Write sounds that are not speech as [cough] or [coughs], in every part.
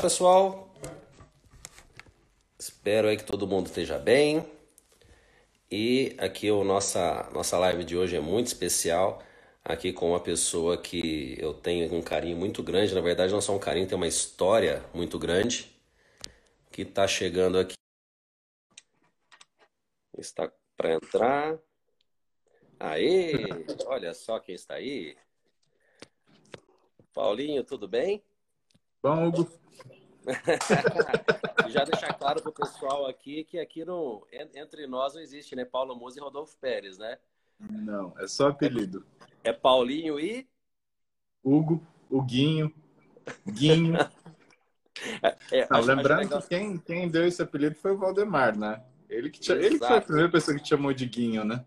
Olá, pessoal. Espero aí que todo mundo esteja bem. E aqui o nossa nossa live de hoje é muito especial, aqui com uma pessoa que eu tenho um carinho muito grande, na verdade não só um carinho, tem uma história muito grande que está chegando aqui. Está para entrar. Aê! Olha só quem está aí. Paulinho, tudo bem? Bom, Hugo. Já deixar claro para o pessoal aqui que aqui no, entre nós não existe, né? Paulo Musa e Rodolfo Pérez, né? Não, é só apelido. É, é Paulinho e? Hugo, Huguinho, Guinho. [laughs] É, Não, lembrando legal... que quem, quem deu esse apelido foi o Valdemar, né? Ele que, ele que foi a primeira pessoa que te chamou de Guinho, né?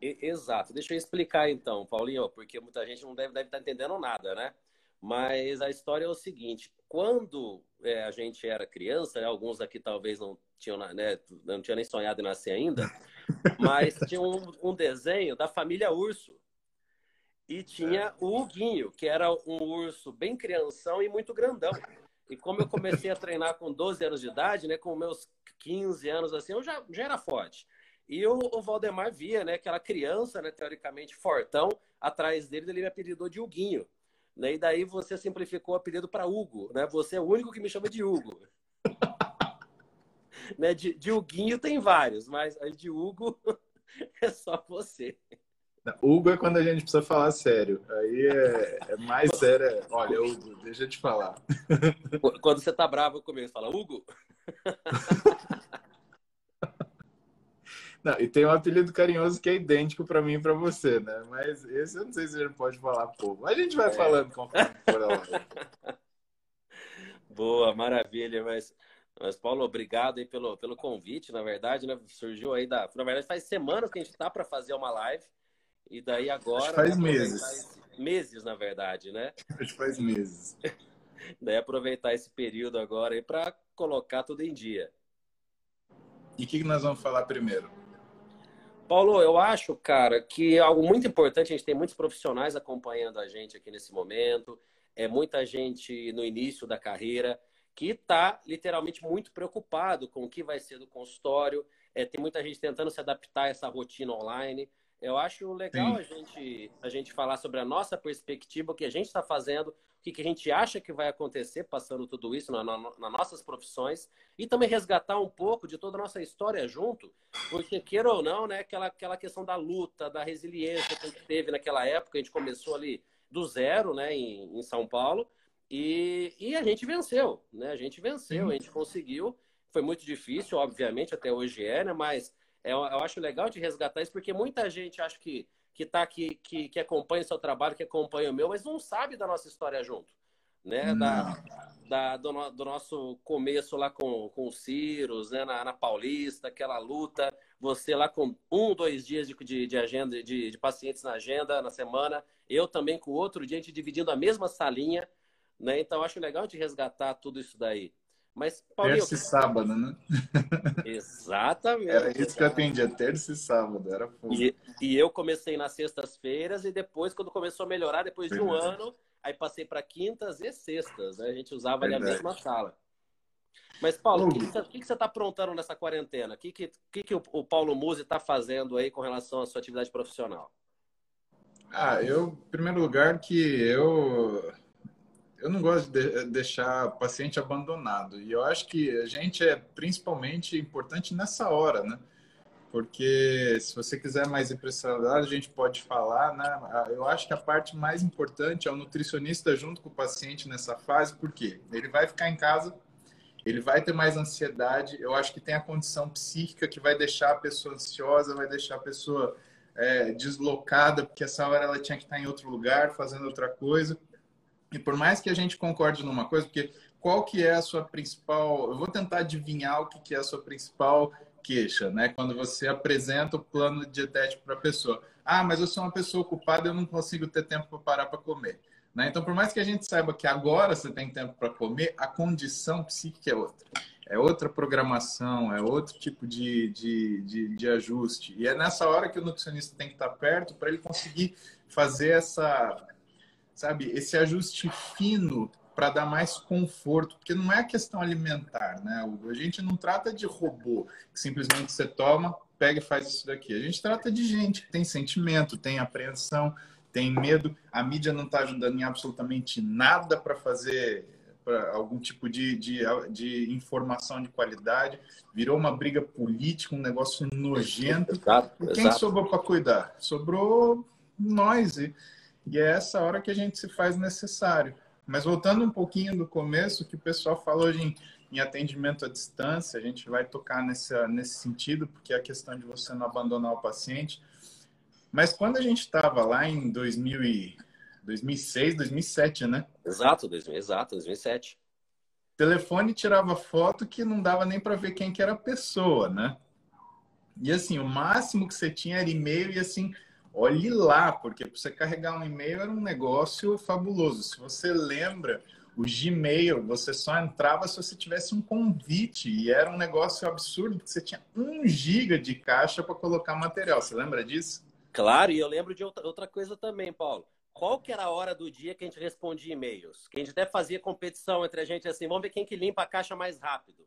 Exato. Deixa eu explicar então, Paulinho, porque muita gente não deve, deve estar entendendo nada, né? Mas a história é o seguinte: quando é, a gente era criança, né, alguns aqui talvez não tinham, né, não tinham nem sonhado em nascer ainda, [laughs] mas tinha um, um, desenho da família Urso. E tinha o Huguinho, que era um urso bem crianção e muito grandão. E como eu comecei a treinar com 12 anos de idade, né, com meus 15 anos assim, eu já, já era forte. E o, o Valdemar via, né, aquela criança, né, teoricamente fortão, atrás dele, ele me apelidou de Huguinho. Né? E daí você simplificou o apelido para Hugo, né? Você é o único que me chama de Hugo. [laughs] né? de, de Huguinho tem vários, mas de Hugo [laughs] é só você. Hugo é quando a gente precisa falar sério. Aí é, é mais sério. É, olha, Hugo, deixa eu te falar. Quando você tá bravo comigo, você fala, Hugo? [laughs] Não, e tem um apelido carinhoso que é idêntico para mim e para você, né? Mas esse eu não sei se a gente pode falar pouco. A gente vai é. falando conforme for a live. [laughs] Boa, maravilha. Mas, mas, Paulo, obrigado aí pelo, pelo convite, na verdade, né? Surgiu aí da. Na verdade, faz semanas que a gente tá para fazer uma live. E daí agora. faz né, meses. Esse... Meses, na verdade, né? [laughs] Acho faz meses. [laughs] daí aproveitar esse período agora aí para colocar tudo em dia. E o que, que nós vamos falar primeiro? Paulo, eu acho, cara, que é algo muito importante, a gente tem muitos profissionais acompanhando a gente aqui nesse momento, é muita gente no início da carreira que está literalmente muito preocupado com o que vai ser do consultório, é, tem muita gente tentando se adaptar a essa rotina online. Eu acho legal a gente, a gente falar sobre a nossa perspectiva, o que a gente está fazendo, o que, que a gente acha que vai acontecer passando tudo isso nas na, na nossas profissões e também resgatar um pouco de toda a nossa história junto, porque queira ou não, né, aquela, aquela questão da luta, da resiliência que a gente teve naquela época, a gente começou ali do zero, né, em, em São Paulo, e, e a gente venceu, né, a gente venceu, a gente conseguiu, foi muito difícil, obviamente, até hoje é, né, mas eu, eu acho legal de resgatar isso, porque muita gente acha que que tá aqui, que, que acompanha o seu trabalho, que acompanha o meu, mas não sabe da nossa história junto. Né? Da, da, do, do, nosso começo lá com, com o Cirus, né? Na, na, Paulista, aquela luta, você lá com um, dois dias de, de, de agenda, de, de, pacientes na agenda na semana, eu também com outro dia, a gente dividindo a mesma salinha, né? Então acho legal de resgatar tudo isso daí. Mas, Paulinho, terça e sábado, né? [laughs] Exatamente. Era isso que eu atendia, terça e sábado, era fogo. E, e eu comecei nas sextas-feiras e depois, quando começou a melhorar, depois de um ano, aí passei para quintas e sextas, né? A gente usava ali a mesma sala. Mas, Paulo, o que, que, que, você está aprontando nessa quarentena? O que, que, que, o, o Paulo Musi está fazendo aí com relação à sua atividade profissional? Ah, eu, em primeiro lugar, que eu eu não gosto de deixar o paciente abandonado. E eu acho que a gente é principalmente importante nessa hora, né? Porque se você quiser mais impressionidade, a gente pode falar, né? Eu acho que a parte mais importante é o nutricionista junto com o paciente nessa fase, porque ele vai ficar em casa, ele vai ter mais ansiedade. Eu acho que tem a condição psíquica que vai deixar a pessoa ansiosa, vai deixar a pessoa é, deslocada, porque essa hora ela tinha que estar em outro lugar, fazendo outra coisa. E por mais que a gente concorde numa coisa, porque qual que é a sua principal... Eu vou tentar adivinhar o que, que é a sua principal queixa, né? Quando você apresenta o plano dietético para a pessoa. Ah, mas eu sou uma pessoa ocupada, eu não consigo ter tempo para parar para comer. Né? Então, por mais que a gente saiba que agora você tem tempo para comer, a condição psíquica é outra. É outra programação, é outro tipo de, de, de, de ajuste. E é nessa hora que o nutricionista tem que estar perto para ele conseguir fazer essa sabe? Esse ajuste fino para dar mais conforto, porque não é questão alimentar, né? A gente não trata de robô que simplesmente você toma, pega e faz isso daqui. A gente trata de gente que tem sentimento, tem apreensão, tem medo. A mídia não está ajudando em absolutamente nada para fazer pra algum tipo de, de, de, informação de qualidade. Virou uma briga política, um negócio nojento. Exato, e quem exato. sobrou para cuidar? Sobrou nós. E, e é essa hora que a gente se faz necessário. Mas voltando um pouquinho do começo, que o pessoal falou em, em atendimento à distância, a gente vai tocar nesse, nesse sentido, porque é a questão de você não abandonar o paciente. Mas quando a gente estava lá em 2000 e, 2006, 2007, né? Exato, 2000, exato, 2007. O telefone tirava foto que não dava nem para ver quem que era a pessoa, né? E assim, o máximo que você tinha era e-mail e assim, olhe lá, porque para você carregar um e-mail era um negócio fabuloso. Se você lembra, o Gmail, você só entrava se você tivesse um convite e era um negócio absurdo, porque você tinha um giga de caixa para colocar material. Você lembra disso? Claro, e eu lembro de outra coisa também, Paulo. Qual que era a hora do dia que a gente respondia e-mails? Que a gente até fazia competição entre a gente assim, vamos ver quem que limpa a caixa mais rápido.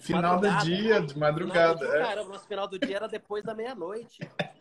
Final do dia, de madrugada. Final é. Caramba, nosso final do dia era depois da meia-noite.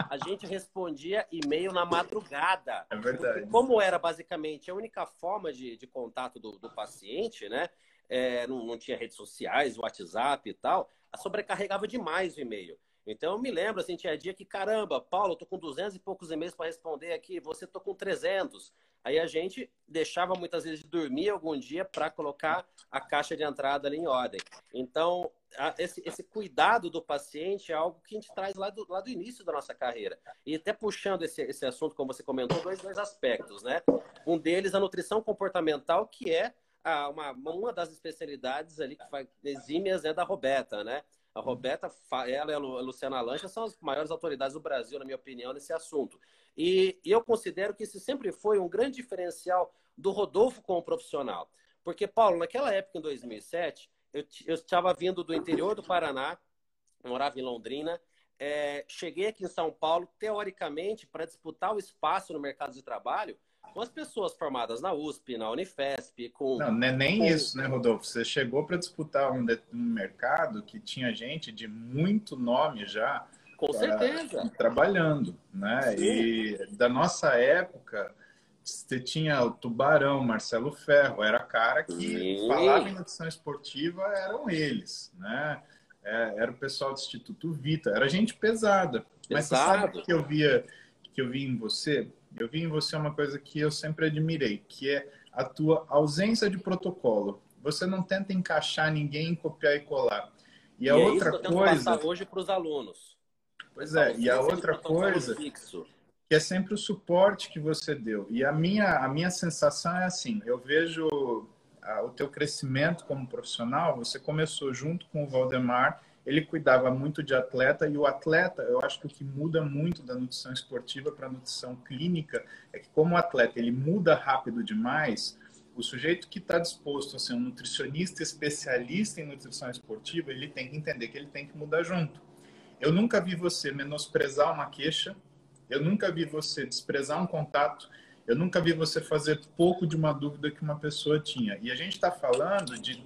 A gente respondia e-mail na madrugada. É verdade. Porque como era basicamente a única forma de, de contato do, do paciente, né? É, não, não tinha redes sociais, WhatsApp e tal, sobrecarregava demais o e-mail. Então eu me lembro, assim, tinha dia que, caramba, Paulo, eu tô com 200 e poucos e-mails para responder aqui, você tô com 300. Aí a gente deixava muitas vezes de dormir algum dia para colocar a caixa de entrada ali em ordem. Então, esse, esse, cuidado do paciente é algo que a gente traz lá do, lá do início da nossa carreira. E até puxando esse, esse assunto, como você comentou, dois, dois aspectos, né? Um deles, a nutrição comportamental, que é a, uma, uma das especialidades ali que faz exímias né, da Roberta, né? A Roberta, ela e a Luciana Lancha são as maiores autoridades do Brasil, na minha opinião, nesse assunto. E, e, eu considero que isso sempre foi um grande diferencial do Rodolfo como profissional. Porque, Paulo, naquela época, em 2007, eu, eu estava vindo do interior do Paraná, morava em Londrina, é, cheguei aqui em São Paulo, teoricamente, para disputar o espaço no mercado de trabalho com as pessoas formadas na USP, na Unifesp, com. Não, não é nem com... isso, né, Rodolfo? Você chegou para disputar um, um, mercado que tinha gente de muito nome já. Com pra, certeza. Trabalhando, né? Sim. E da nossa época, você tinha o Tubarão, Marcelo Ferro, era cara que Sim. falava em nutrição esportiva, eram eles, né? É, era o pessoal do Instituto Vita, era gente pesada. Mas você sabe que eu via que eu vi em você? Eu vi em você uma coisa que eu sempre admirei, que é a tua ausência de protocolo. Você não tenta encaixar ninguém, copiar e colar. E a e outra é isso que eu coisa. Passar hoje para os alunos. Pois é, e a outra coisa fixo. que é sempre o suporte que você deu. E a minha a minha sensação é assim, eu vejo o teu crescimento como profissional, você começou junto com o Valdemar ele cuidava muito de atleta e o atleta, eu acho que o que muda muito da nutrição esportiva para a nutrição clínica é que como o atleta ele muda rápido demais, o sujeito que está disposto a ser um nutricionista especialista em nutrição esportiva, ele tem que entender que ele tem que mudar junto. Eu nunca vi você menosprezar uma queixa, eu nunca vi você desprezar um contato, eu nunca vi você fazer pouco de uma dúvida que uma pessoa tinha. E a gente está falando de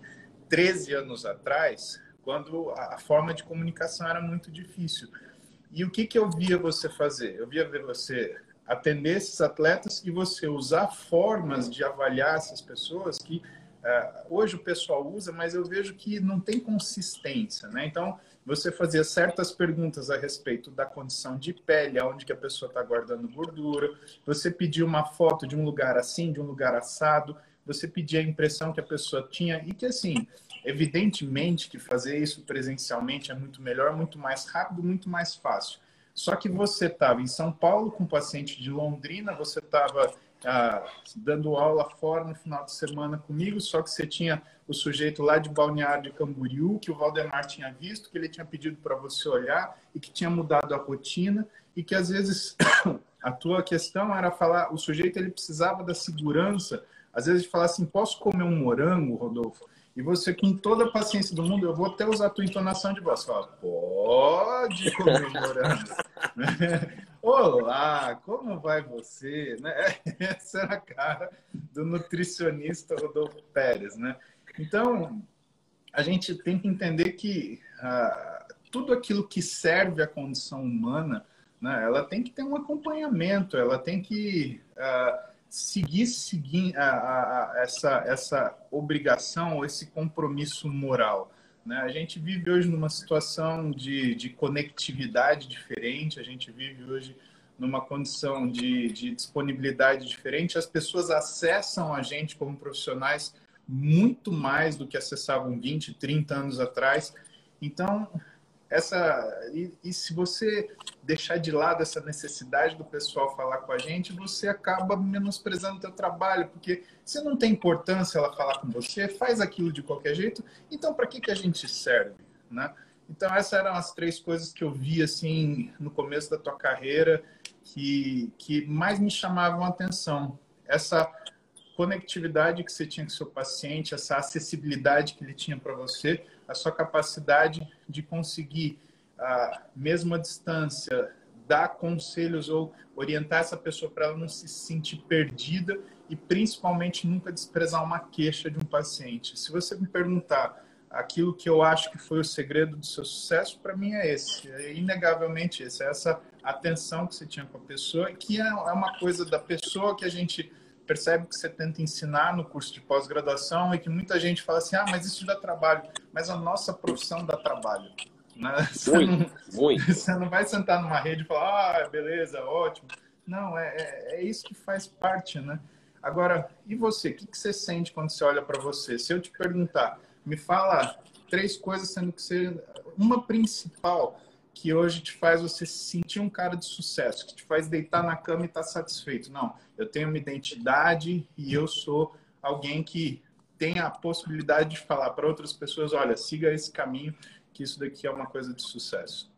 13 anos atrás, quando a forma de comunicação era muito difícil. E o que, que eu via você fazer? Eu via você atender esses atletas e você usar formas de avaliar essas pessoas que uh, hoje o pessoal usa, mas eu vejo que não tem consistência, né? Então, você fazia certas perguntas a respeito da condição de pele, aonde que a pessoa está guardando gordura, você pedia uma foto de um lugar assim, de um lugar assado, você pedia a impressão que a pessoa tinha e que, assim, Evidentemente que fazer isso presencialmente é muito melhor, muito mais rápido, muito mais fácil. Só que você estava em São Paulo com um paciente de Londrina, você estava ah, dando aula fora no final de semana comigo, só que você tinha o sujeito lá de Balneário de Camboriú, que o Valdemar tinha visto, que ele tinha pedido para você olhar e que tinha mudado a rotina e que às vezes [coughs] a tua questão era falar, o sujeito ele precisava da segurança, às vezes de falar assim, posso comer um morango, Rodolfo? E você, com toda a paciência do mundo, eu vou até usar a tua entonação de voz. Fala, pode comemorando. [laughs] Olá, como vai você? Né? [laughs] Essa era a cara do nutricionista Rodolfo Pérez, né? Então, a gente tem que entender que uh, tudo aquilo que serve à condição humana, né, ela tem que ter um acompanhamento, ela tem que uh, seguir, seguir uh, essa, essa obrigação, esse compromisso moral. Né? A gente vive hoje numa situação de, de conectividade diferente, a gente vive hoje numa condição de, de disponibilidade diferente, as pessoas acessam a gente como profissionais muito mais do que acessavam 20, 30 anos atrás. Então, essa e, e, se você deixar de lado essa necessidade do pessoal falar com a gente, você acaba menosprezando o teu trabalho, porque se não tem importância ela falar com você, faz aquilo de qualquer jeito, então para que, que a gente serve, né? Então essas eram as três coisas que eu vi assim no começo da tua carreira que, que mais me chamavam a atenção. Essa conectividade que você tinha com seu paciente, essa acessibilidade que ele tinha para você, a sua capacidade de conseguir, a mesma distância, dar conselhos ou orientar essa pessoa para ela não se sentir perdida e principalmente nunca desprezar uma queixa de um paciente. Se você me perguntar aquilo que eu acho que foi o segredo do seu sucesso, para mim é esse, é inegavelmente esse, é essa atenção que você tinha com a pessoa, que é, é uma coisa da pessoa que a gente percebe que você tenta ensinar no curso de pós-graduação e que muita gente fala assim, ah, mas isso dá trabalho. Mas a nossa profissão dá trabalho. Né? Você, muito, não, muito. [laughs] você não vai sentar numa rede e falar, ah, beleza, ótimo. Não, é, é, é isso que faz parte, né? Agora, e você? O que, que você sente quando você olha para você? Se eu te perguntar, me fala três coisas, sendo que você... Uma principal que hoje te faz você se sentir um cara de sucesso, que te faz deitar na cama e estar tá satisfeito. Não, eu tenho uma identidade e eu sou alguém que tem a possibilidade de falar para outras pessoas, olha, siga esse caminho, que isso daqui é uma coisa de sucesso.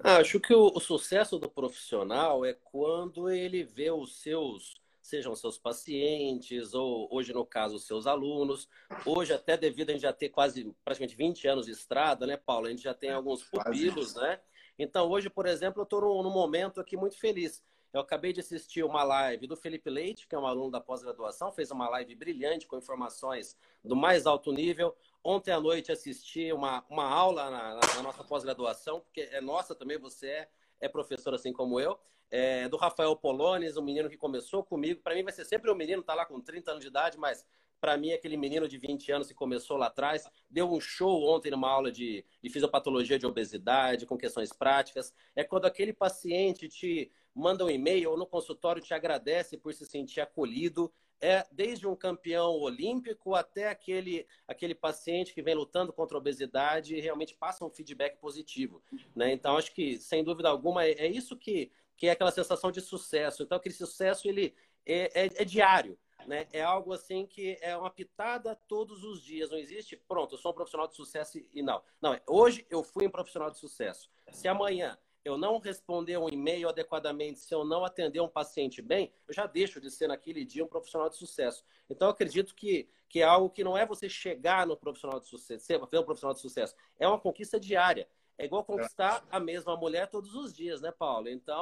Ah, acho que o, o sucesso do profissional é quando ele vê os seus sejam seus pacientes, ou hoje, no caso, seus alunos. Hoje, até devido a gente já ter quase praticamente 20 anos de estrada, né, Paulo? A gente já tem alguns pupilos, né? Então, hoje, por exemplo, eu estou num, num momento aqui muito feliz. Eu acabei de assistir uma live do Felipe Leite, que é um aluno da pós-graduação, fez uma live brilhante com informações do mais alto nível. Ontem à noite assisti uma, uma aula na, na nossa pós-graduação, porque é nossa também, você é, é professor assim como eu é, do Rafael Polones, um menino que começou comigo. Para mim vai ser sempre um menino, tá lá com 30 anos de idade, mas para mim aquele menino de 20 anos que começou lá atrás, deu um show ontem numa aula de, de fisiopatologia de obesidade, com questões práticas. É quando aquele paciente te manda um e-mail ou no consultório te agradece por se sentir acolhido. É desde um campeão olímpico até aquele, aquele paciente que vem lutando contra a obesidade e realmente passa um feedback positivo. Né? Então, acho que, sem dúvida alguma, é, é isso que que é aquela sensação de sucesso. Então, aquele sucesso ele é, é, é, diário, né? É algo assim que é uma pitada todos os dias. Não existe, pronto, eu sou um profissional de sucesso e não. Não, é, hoje eu fui um profissional de sucesso. Se amanhã eu não responder um e-mail adequadamente, se eu não atender um paciente bem, eu já deixo de ser naquele dia um profissional de sucesso. Então, eu acredito que, que é algo que não é você chegar no profissional de sucesso, ser um profissional de sucesso, é uma conquista diária. É igual conquistar a mesma mulher todos os dias, né, Paulo? Então,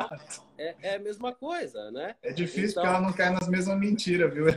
é, é a mesma coisa, né? É difícil então... porque ela não cai nas mesmas mentiras, viu? [laughs]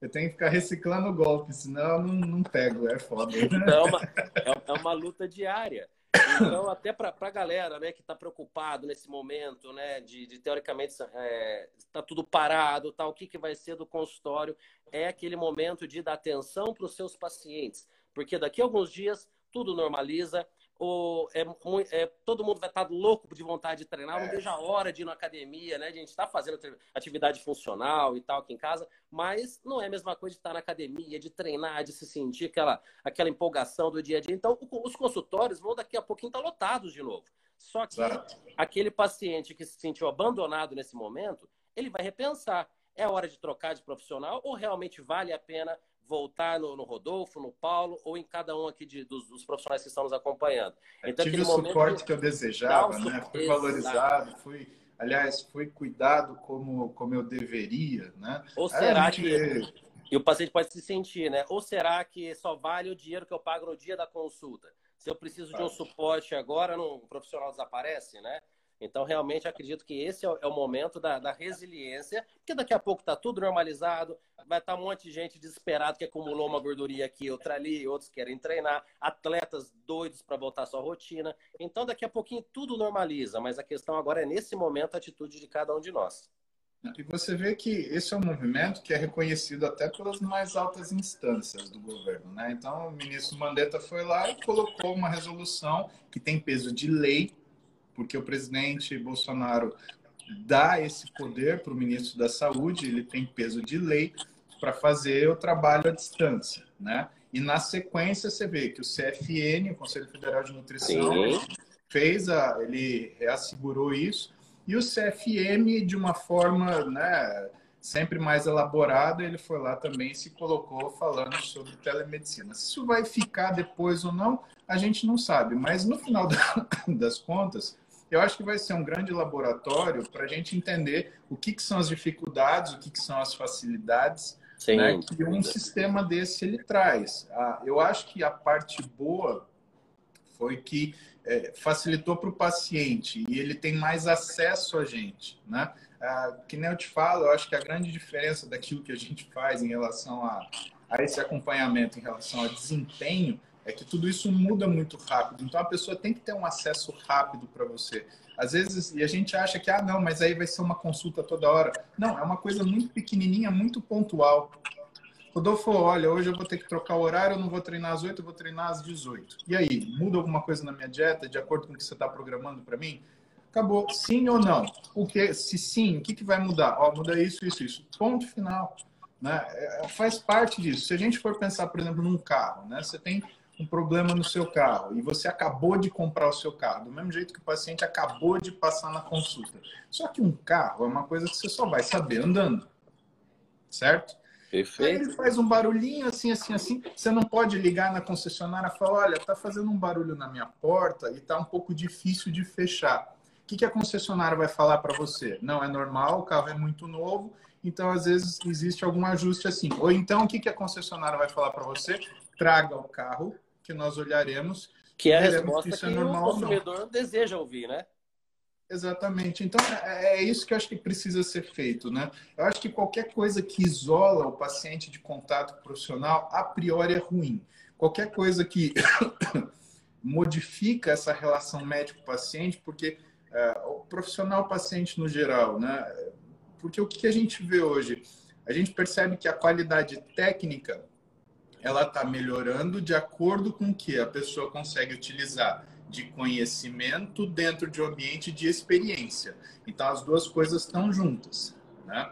Eu tenho que ficar reciclando o golpe, senão eu não, não pego, é foda. Então, é uma, é, é uma luta diária. Então, até para a galera né, que está preocupado nesse momento, né, de, de teoricamente está é, tá tudo parado, tá, o que, que vai ser do consultório, é aquele momento de dar atenção para os seus pacientes. Porque daqui a alguns dias tudo normaliza. Ou é, é, todo mundo vai estar louco de vontade de treinar, não vejo a hora de ir na academia, né? A gente está fazendo atividade funcional e tal aqui em casa, mas não é a mesma coisa de estar na academia, de treinar, de se sentir aquela, aquela empolgação do dia a dia. Então, os consultórios vão daqui a pouquinho estar lotados de novo. Só que Exato. aquele paciente que se sentiu abandonado nesse momento, ele vai repensar. É hora de trocar de profissional ou realmente vale a pena voltar no, no, Rodolfo, no Paulo ou em cada um aqui de, dos, dos, profissionais que estão nos acompanhando. Então, tive o suporte que eu desejava, né? Fui valorizado, fui, aliás, fui cuidado como, como eu deveria, né? Ou será gente... que e o paciente pode se sentir, né? Ou será que só vale o dinheiro que eu pago no dia da consulta? Se eu preciso de um suporte agora, o profissional desaparece, né? Então, realmente, acredito que esse é o, é o momento da, da, resiliência, porque daqui a pouco está tudo normalizado, vai estar tá um monte de gente desesperado que acumulou uma gordurinha aqui, outra ali, outros querem treinar, atletas doidos para voltar à sua rotina. Então, daqui a pouquinho tudo normaliza, mas a questão agora é, nesse momento, a atitude de cada um de nós. E você vê que esse é um movimento que é reconhecido até pelas mais altas instâncias do governo. Né? Então, o ministro Mandetta foi lá e colocou uma resolução que tem peso de lei, porque o presidente Bolsonaro dá esse poder para o ministro da Saúde, ele tem peso de lei para fazer o trabalho à distância. Né? E na sequência, você vê que o CFN, o Conselho Federal de Nutrição, fez a, ele reassegurou isso e o CFM, de uma forma né, sempre mais elaborada, ele foi lá também e se colocou falando sobre telemedicina. Se isso vai ficar depois ou não, a gente não sabe. Mas no final [coughs] das contas, eu acho que vai ser um grande laboratório para a gente entender o que, que, são as dificuldades, o que, que são as facilidades né, que um sistema desse ele traz. Ah, eu acho que a parte boa foi que é, facilitou para o paciente e ele tem mais acesso a gente, né? Ah, que nem eu te falo, eu acho que a grande diferença daquilo que a gente faz em relação a, a esse acompanhamento, em relação ao desempenho, é que tudo isso muda muito rápido. Então a pessoa tem que ter um acesso rápido para você. Às vezes, e a gente acha que, ah, não, mas aí vai ser uma consulta toda hora. Não, é uma coisa muito pequenininha, muito pontual. Rodolfo, olha, hoje eu vou ter que trocar o horário, eu não vou treinar às 8, eu vou treinar às 18. E aí, muda alguma coisa na minha dieta de acordo com o que você está programando para mim? Acabou. Sim ou não? O que, se sim, o que, que vai mudar? Ó, muda isso, isso, isso. Ponto final. Né? É, faz parte disso. Se a gente for pensar, por exemplo, num carro, né? Você tem um problema no seu carro e você acabou de comprar o seu carro, do mesmo jeito que o paciente acabou de passar na consulta. Só que um carro é uma coisa que você só vai saber andando. Certo? Perfeito. Aí ele faz um barulhinho assim, assim, assim. Você não pode ligar na concessionária e falar: olha, tá fazendo um barulho na minha porta e tá um pouco difícil de fechar. O que, que a concessionária vai falar para você? Não, é normal, o carro é muito novo, então às vezes existe algum ajuste assim. Ou então o que, que a concessionária vai falar para você? Traga o carro, que nós olharemos. Que é a resposta que, é que o consumidor deseja ouvir, né? Exatamente. Então, é, é isso que eu acho que precisa ser feito, né? Eu acho que qualquer coisa que isola o paciente de contato profissional, a priori é ruim. Qualquer coisa que [coughs] modifica essa relação médico-paciente, porque é, o profissional-paciente no geral, né? Porque o que a gente vê hoje? A gente percebe que a qualidade técnica ela está melhorando de acordo com o que a pessoa consegue utilizar de conhecimento dentro de um ambiente de experiência. Então, as duas coisas estão juntas. Né?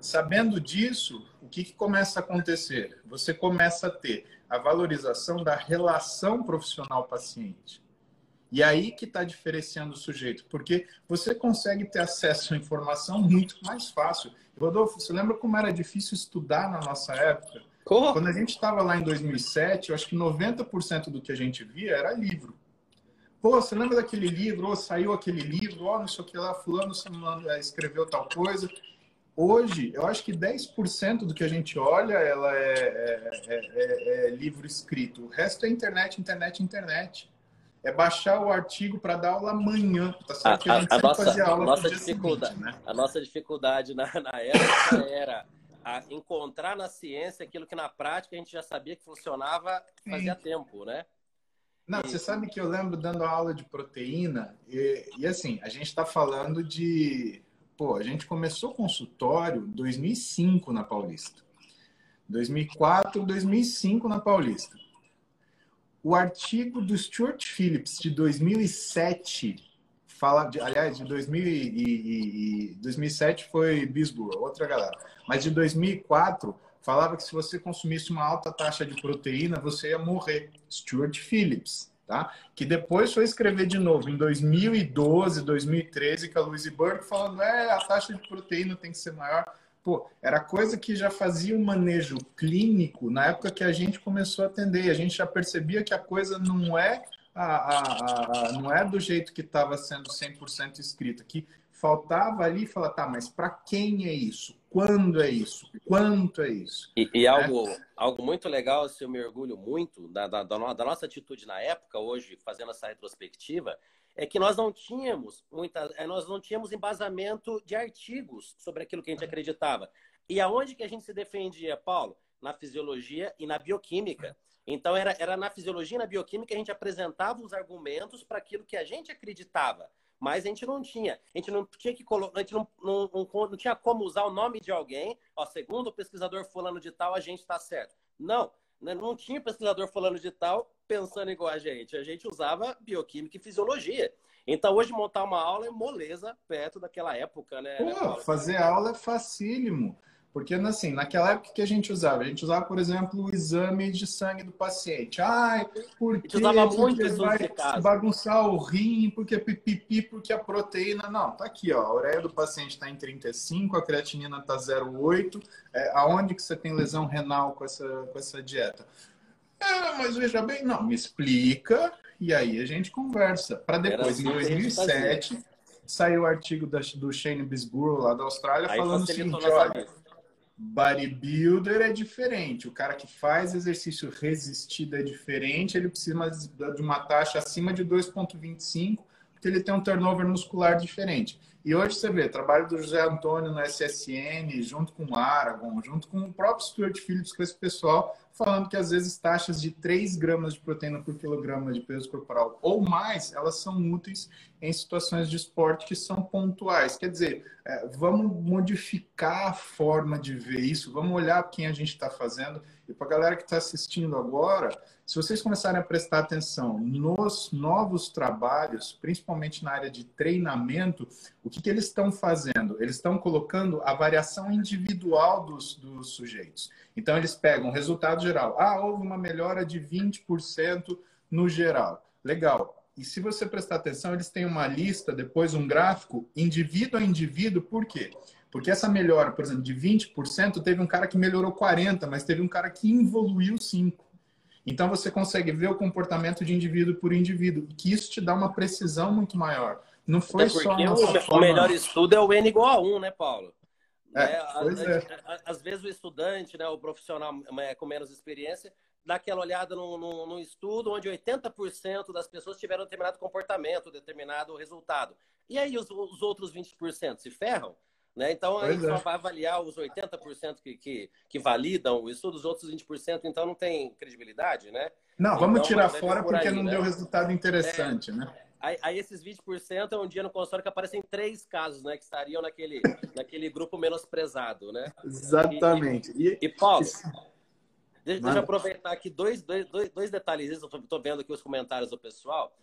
Sabendo disso, o que, que começa a acontecer? Você começa a ter a valorização da relação profissional-paciente. E aí que está diferenciando o sujeito, porque você consegue ter acesso à informação muito mais fácil. Rodolfo, você lembra como era difícil estudar na nossa época? Quando a gente estava lá em 2007, eu acho que 90% do que a gente via era livro. Pô, você lembra daquele livro? Ou saiu aquele livro? Ó, oh, não sei o que lá, fulano é, escreveu tal coisa. Hoje, eu acho que 10% do que a gente olha ela é, é, é, é, livro escrito. O resto é internet, internet, internet. É baixar o artigo para dar aula amanhã. Tá certo a, a, a nossa, aula nossa dificuldade, seguinte, né? A nossa dificuldade na, na época era encontrar na ciência aquilo que na prática a gente já sabia que funcionava fazia Sim. tempo, né? Não, você sabe que eu lembro dando aula de proteína e, e assim, a gente está falando de... Pô, a gente começou o consultório 2005 na Paulista. 2004, 2005 na Paulista. O artigo do Stuart Phillips de 2007 fala, de, aliás, de 2000 e, e, e 2007 foi Bisborough, outra galera. Mas de 2004 falava que se você consumisse uma alta taxa de proteína, você ia morrer. Stuart Phillips, tá? Que depois foi escrever de novo em 2012, 2013, com a Louise Burke, falando, é, a taxa de proteína tem que ser maior. Pô, era coisa que já fazia um manejo clínico na época que a gente começou a atender. A gente já percebia que a coisa não é a, a, a não é do jeito que estava sendo 100% escrita, que faltava ali falar, tá, mas para quem é isso? quando é isso? Quanto é isso? E, e né? algo, algo muito legal, se eu me orgulho muito da, da, da, nossa atitude na época, hoje, fazendo essa retrospectiva, é que nós não tínhamos muita, é, nós não tínhamos embasamento de artigos sobre aquilo que a gente acreditava. E aonde que a gente se defendia, Paulo? Na fisiologia e na bioquímica. Então era, era na fisiologia e na bioquímica a gente apresentava os argumentos para aquilo que a gente acreditava mas a gente não tinha. A gente não tinha que colocar, a gente não, não, não, não, tinha como usar o nome de alguém, ó, segundo o pesquisador fulano de tal, a gente está certo. Não, né, não tinha pesquisador fulano de tal pensando igual a gente. A gente usava bioquímica e fisiologia. Então, hoje, montar uma aula é moleza perto daquela época, né? Pô, fazer aula é facílimo. Porque, assim, naquela época que a gente usava, a gente usava, por exemplo, o exame de sangue do paciente. Ai, por que usava muito vai bagunçar o rim, porque pipipi, porque a proteína... Não, tá aqui, ó, a ureia do paciente está em 35, a creatinina está 0,8. É, aonde que você tem lesão renal com essa, com essa dieta? É, mas veja bem, não, me explica e aí a gente conversa. Para depois, assim em 2007, saiu o artigo da, do Shane Bisborough, lá da Austrália, aí falando o seguinte, olha bodybuilder é diferente. O cara que faz exercício resistido é diferente. Ele precisa de uma taxa acima de 2,25, porque ele tem um turnover muscular diferente. E hoje você vê, trabalho do José Antônio no SSN, junto com o Aragon, junto com o próprio Stuart Phillips, com esse pessoal, falando que às vezes taxas de 3 gramas de proteína por quilograma de peso corporal ou mais, elas são úteis em situações de esporte que são pontuais. Quer dizer, é, vamos modificar a forma de ver isso, vamos olhar quem a gente está fazendo. E para a galera que está assistindo agora, se vocês começarem a prestar atenção nos novos trabalhos, principalmente na área de treinamento, o que, que eles estão fazendo? Eles estão colocando a variação individual dos, dos sujeitos. Então, eles pegam o resultado geral. Ah, houve uma melhora de 20% no geral. Legal. E se você prestar atenção, eles têm uma lista, depois um gráfico, indivíduo a indivíduo, por quê? Porque essa melhora, por exemplo, de 20%, teve um cara que melhorou 40%, mas teve um cara que evoluiu 5%. Então você consegue ver o comportamento de indivíduo por indivíduo, que isso te dá uma precisão muito maior. Não foi Até só. O, forma... o melhor estudo é o N igual a 1, né, Paulo? É, né? É. Às vezes o estudante, né, o profissional é, com menos experiência, dá aquela olhada num, num, num estudo onde 80% das pessoas tiveram determinado comportamento, determinado resultado. E aí os, os outros 20% se ferram? Né? Então, a gente é. só vai avaliar os 80% que, que, que validam o estudo, os outros 20% então não tem credibilidade, né? Não, vamos então, tirar fora por porque aí, não né? deu resultado interessante, é, né? Aí, aí, esses 20% é um dia no consultório que aparecem três casos, né? Que estariam naquele, naquele grupo menosprezado, né? Exatamente. E, e, e Paulo, deixa, deixa, eu aproveitar aqui dois, dois, dois, dois detalhes. Estou vendo aqui os comentários do pessoal.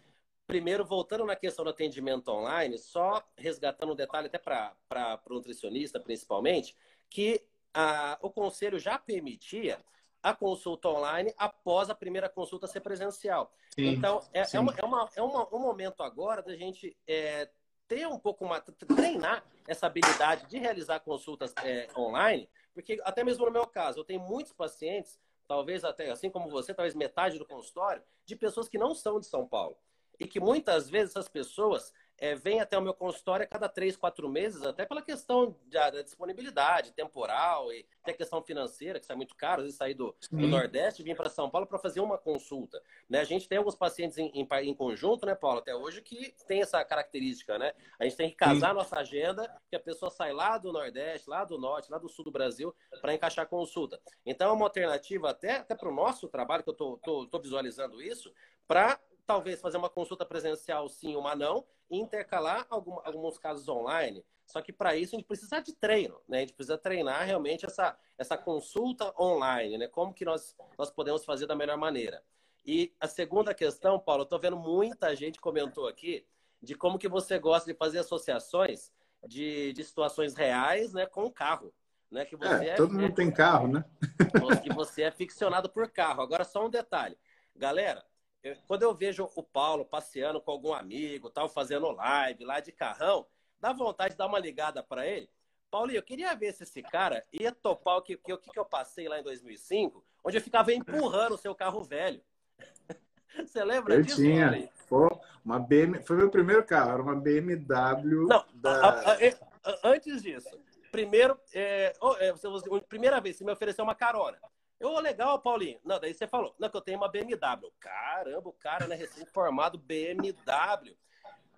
Primeiro, voltando na questão do atendimento online, só resgatando um detalhe até para o nutricionista, principalmente, que a, o conselho já permitia a consulta online após a primeira consulta ser presencial. Sim, então, é, é, uma, é, uma, é uma, um momento agora da gente é, ter um pouco mais, treinar essa habilidade de realizar consultas é, online, porque até mesmo no meu caso, eu tenho muitos pacientes, talvez até assim como você, talvez metade do consultório, de pessoas que não são de São Paulo e que muitas vezes essas pessoas é, vêm até o meu consultório a cada três, quatro meses, até pela questão da, da disponibilidade temporal e até questão financeira, que sai muito caro, às vezes sair do, do Nordeste e vir para São Paulo para fazer uma consulta. Né? A gente tem alguns pacientes em, em, em, conjunto, né, Paulo, até hoje, que tem essa característica, né? A gente tem que casar nossa agenda, que a pessoa sai lá do Nordeste, lá do Norte, lá do Sul do Brasil, para encaixar a consulta. Então, é uma alternativa até, até para o nosso trabalho, que eu estou visualizando isso, para talvez fazer uma consulta presencial sim, uma não, e intercalar algum, alguns casos online. Só que para isso a gente precisa de treino, né? A gente precisa treinar realmente essa, essa consulta online, né? Como que nós, nós podemos fazer da melhor maneira. E a segunda questão, Paulo, eu estou vendo muita gente comentou aqui de como que você gosta de fazer associações de, de situações reais né, com o carro. Né, que você é, é todo mundo tem carro, né? Que você é ficcionado por carro. Agora, só um detalhe. Galera, quando eu vejo o Paulo passeando com algum amigo, tal, fazendo live lá de carrão, dá vontade de dar uma ligada para ele. Paulinho, eu queria ver se esse cara ia topar o que, que, que eu passei lá em 2005, onde eu ficava empurrando o seu carro velho. [laughs] Você lembra eu disso? Tinha. Pô, uma BM... Foi meu primeiro carro, era uma BMW. Não, da... a, a, a, antes disso, primeiro, é, é, primeira vez, você me ofereceu uma carona. Eu, oh, legal, Paulinho. Não, daí você falou, não, que eu tenho uma BMW. Caramba, o cara, né, recém-formado BMW.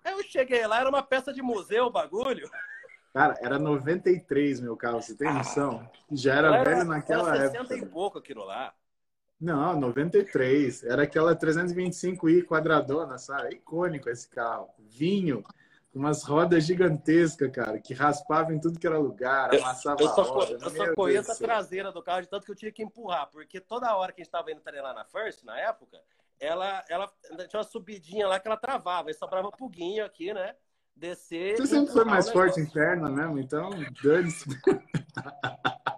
Aí eu cheguei lá, era uma peça de museu o bagulho. Cara, era 93 meu carro, você tem ah. noção? Já era, era velho naquela era 60 época. e pouco aquilo lá. Não, 93. Era aquela 325i quadradona, sabe? Icônico esse carro. Vinho, umas rodas gigantescas, cara, que raspavam em tudo que era lugar, amassava eu, eu só, roda. Eu só conheço a traseira do carro, de tanto que eu tinha que empurrar, porque toda hora que a gente estava indo treinar na First, na época, ela, ela tinha uma subidinha lá que ela travava, e sobrava puguinho aqui, né? Descer. Você sempre foi mais forte interna mesmo, então dane-se. [laughs]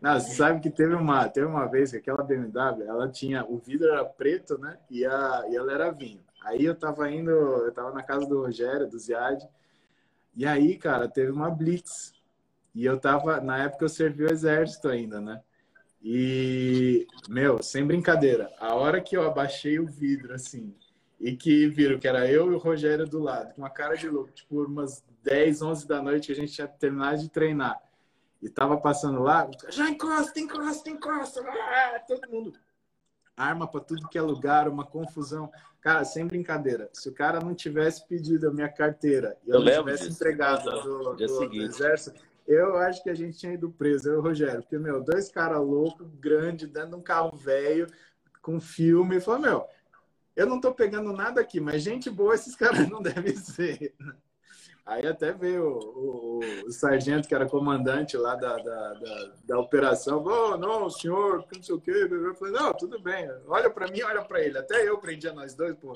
Não, você sabe que teve uma, teve uma vez que aquela BMW, ela tinha, o vidro era preto, né? E, a, e ela era vinho. Aí eu tava indo, eu tava na casa do Rogério, do Ziad, e aí, cara, teve uma blitz. E eu tava, na época eu servi o exército ainda, né? E, meu, sem brincadeira, a hora que eu abaixei o vidro, assim, e que viram que era eu e o Rogério do lado, com uma cara de louco, tipo, umas 10, 11 da noite que a gente tinha terminado de treinar. E tava passando lá, já encosta, encosta, encosta, ah, todo mundo. Arma para tudo que é lugar, uma confusão. Cara, sem brincadeira, se o cara não tivesse pedido a minha carteira e eu, eu não tivesse disso. entregado do, do, do exército, eu acho que a gente tinha ido preso, eu e o Rogério. Porque, meu, dois caras loucos, grandes, dentro de um carro velho, com filme, e falou, meu, eu não tô pegando nada aqui, mas gente boa esses [laughs] caras não devem ser. Aí até veio o, o, o, sargento, que era comandante lá da, da, da, da operação, falou, oh, não, senhor, não sei o quê. Eu falei, não, tudo bem, olha para mim, olha para ele. Até eu prendia nós dois, pô.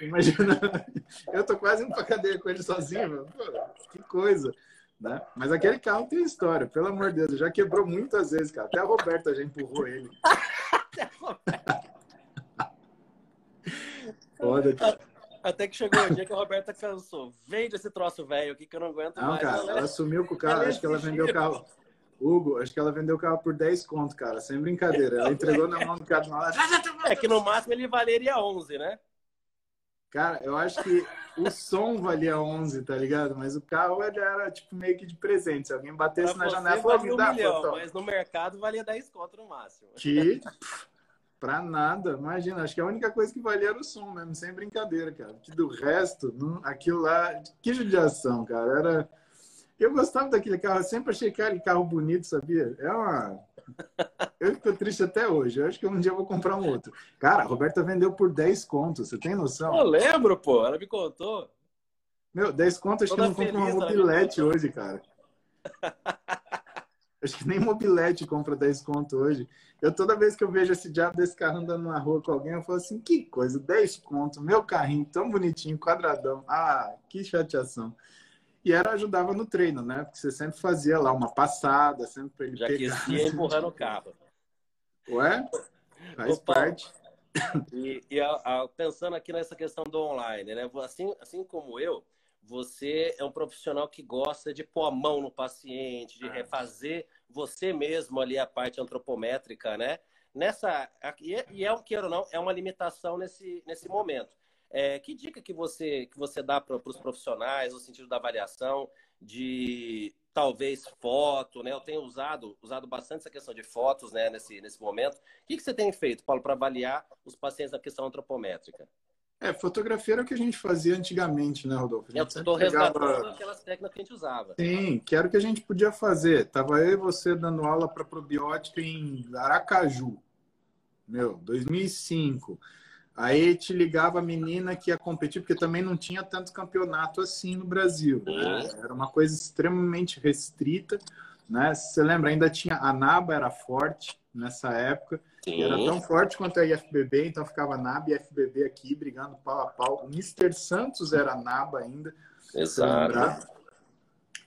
Imagina, [laughs] eu tô quase indo pra cadeia com ele sozinho, pô, que coisa. Né? Mas aquele carro tem história, pelo amor de Deus, já quebrou muitas vezes, cara. Até a Roberta já empurrou ele. [laughs] Até a Roberta. Foda, cara. Até que chegou o dia que a Roberta cansou. Vende esse troço velho aqui que eu não aguento não, mais. Cara, ela, ela sumiu com o carro. Acho que ela vendeu o carro. Hugo, acho que ela vendeu o carro por 10 conto, cara. Sem brincadeira. Ela entregou na mão do cara. É que no máximo ele valeria 11, né? Cara, eu acho que o som valia 11, tá ligado? Mas o carro ele era tipo meio que de presente. Se alguém batesse pra na janela, valia um milhão, mas no mercado valia 10 conto no máximo. Que Pra nada, imagina. Acho que a única coisa que valia era o som mesmo, sem brincadeira, cara. Que do resto, não, aquilo lá, que judiação, cara. Era. Eu gostava daquele carro, eu sempre achei aquele carro bonito, sabia? É uma. Eu fico triste até hoje. Eu acho que um dia eu vou comprar um outro. Cara, a Roberta vendeu por 10 contos, você tem noção? Eu lembro, pô, ela me contou. Meu, 10 contos, acho Toda que eu não compro uma mobilete hoje, cara. [laughs] Acho que nem mobilete compra 10 conto hoje. Eu toda vez que eu vejo esse diabo desse carro andando na rua com alguém, eu falo assim, que coisa, 10 conto, meu carrinho tão bonitinho, quadradão. Ah, que chateação. E era ajudava no treino, né? Porque você sempre fazia lá uma passada, sempre para ele Já pegar. Já empurrando o carro. Ué? Faz Opa. parte. E, e a, a, pensando aqui nessa questão do online, né? Assim, assim como eu, você é um profissional que gosta de pôr a mão no paciente, de é. refazer você mesmo ali a parte antropométrica, né? Nessa e é o que ou não é uma limitação nesse, nesse momento. É, que dica que você que você dá para os profissionais no sentido da avaliação de talvez foto, né? Eu tenho usado usado bastante essa questão de fotos, né? Nesse nesse momento. O que, que você tem feito, Paulo, para avaliar os pacientes na questão antropométrica? É, fotografia era o que a gente fazia antigamente, né, Rodolfo? Eu estou resgatando aquelas técnicas que a gente usava. Sim, que era o que a gente podia fazer. Tava eu e você dando aula para probiótica em Aracaju, meu, 2005. Aí te ligava a menina que ia competir, porque também não tinha tanto campeonato assim no Brasil. Né? Era uma coisa extremamente restrita. Né? Você lembra, ainda tinha a NABA, era forte nessa época. Era tão forte quanto a IFBB, então ficava NABA e IFBB aqui brigando pau a pau. O Mr. Santos era NABA ainda. Exato.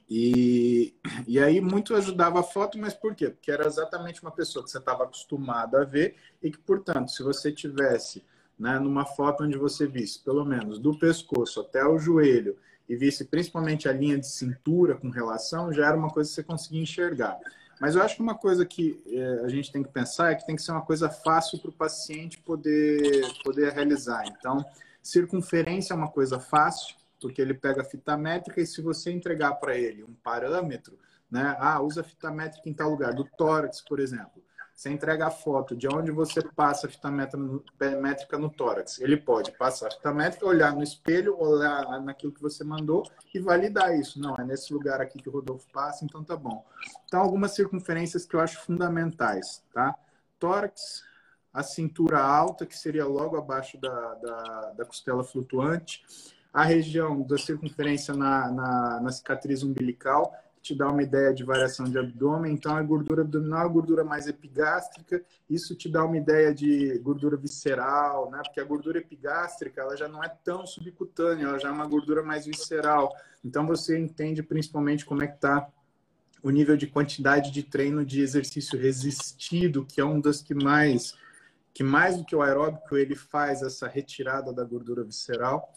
E, e aí muito ajudava a foto, mas por quê? Porque era exatamente uma pessoa que você estava acostumado a ver e que, portanto, se você tivesse né, numa foto onde você visse, pelo menos do pescoço até o joelho, e visse principalmente a linha de cintura com relação, já era uma coisa que você conseguia enxergar. Mas eu acho que uma coisa que é, a gente tem que pensar é que tem que ser uma coisa fácil para o paciente poder, poder realizar. Então, circunferência é uma coisa fácil, porque ele pega a fita métrica e se você entregar para ele um parâmetro, né? Ah, usa fita métrica em tal lugar, do tórax, por exemplo. Você entrega a foto de onde você passa a fita métrica no tórax. Ele pode passar a fita métrica, olhar no espelho, olhar naquilo que você mandou e validar isso. Não, é nesse lugar aqui que o Rodolfo passa, então tá bom. Então, algumas circunferências que eu acho fundamentais, tá? Tórax, a cintura alta, que seria logo abaixo da, da, da costela flutuante, a região da circunferência na, na, na cicatriz umbilical te dá uma ideia de variação de abdômen. Então, a gordura abdominal é a gordura mais epigástrica. Isso te dá uma ideia de gordura visceral, né? Porque a gordura epigástrica, ela já não é tão subcutânea, ela já é uma gordura mais visceral. Então, você entende principalmente como é que está o nível de quantidade de treino de exercício resistido, que é um das que mais que mais do que o aeróbico ele faz essa retirada da gordura visceral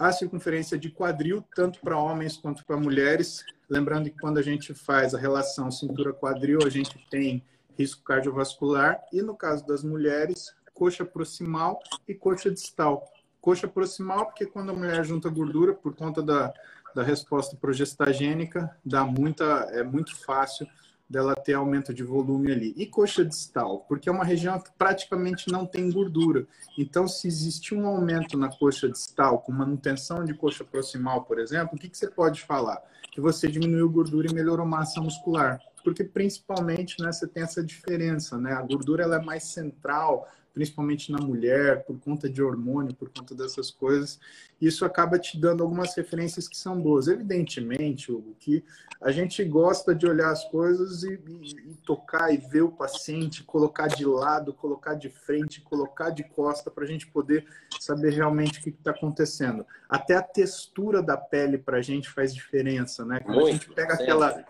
a circunferência de quadril, tanto para homens quanto para mulheres. Lembrando que quando a gente faz a relação cintura-quadril, a gente tem risco cardiovascular. E no caso das mulheres, coxa proximal e coxa distal. Coxa proximal, porque quando a mulher junta gordura, por conta da, da resposta progestagênica, dá muita, é muito fácil dela ter aumento de volume ali. E coxa distal, porque é uma região que praticamente não tem gordura. Então, se existe um aumento na coxa distal, com manutenção de coxa proximal, por exemplo, o que, que você pode falar? Que você diminuiu gordura e melhorou massa muscular. Porque, principalmente, né, você tem essa diferença, né? A gordura ela é mais central, principalmente na mulher, por conta de hormônio, por conta dessas coisas. Isso acaba te dando algumas referências que são boas. Evidentemente, o que a gente gosta de olhar as coisas e, e, e, tocar e ver o paciente, colocar de lado, colocar de frente, colocar de costa, para a gente poder saber realmente o que está acontecendo. Até a textura da pele para a gente faz diferença, né? Quando Muito, a gente pega aquela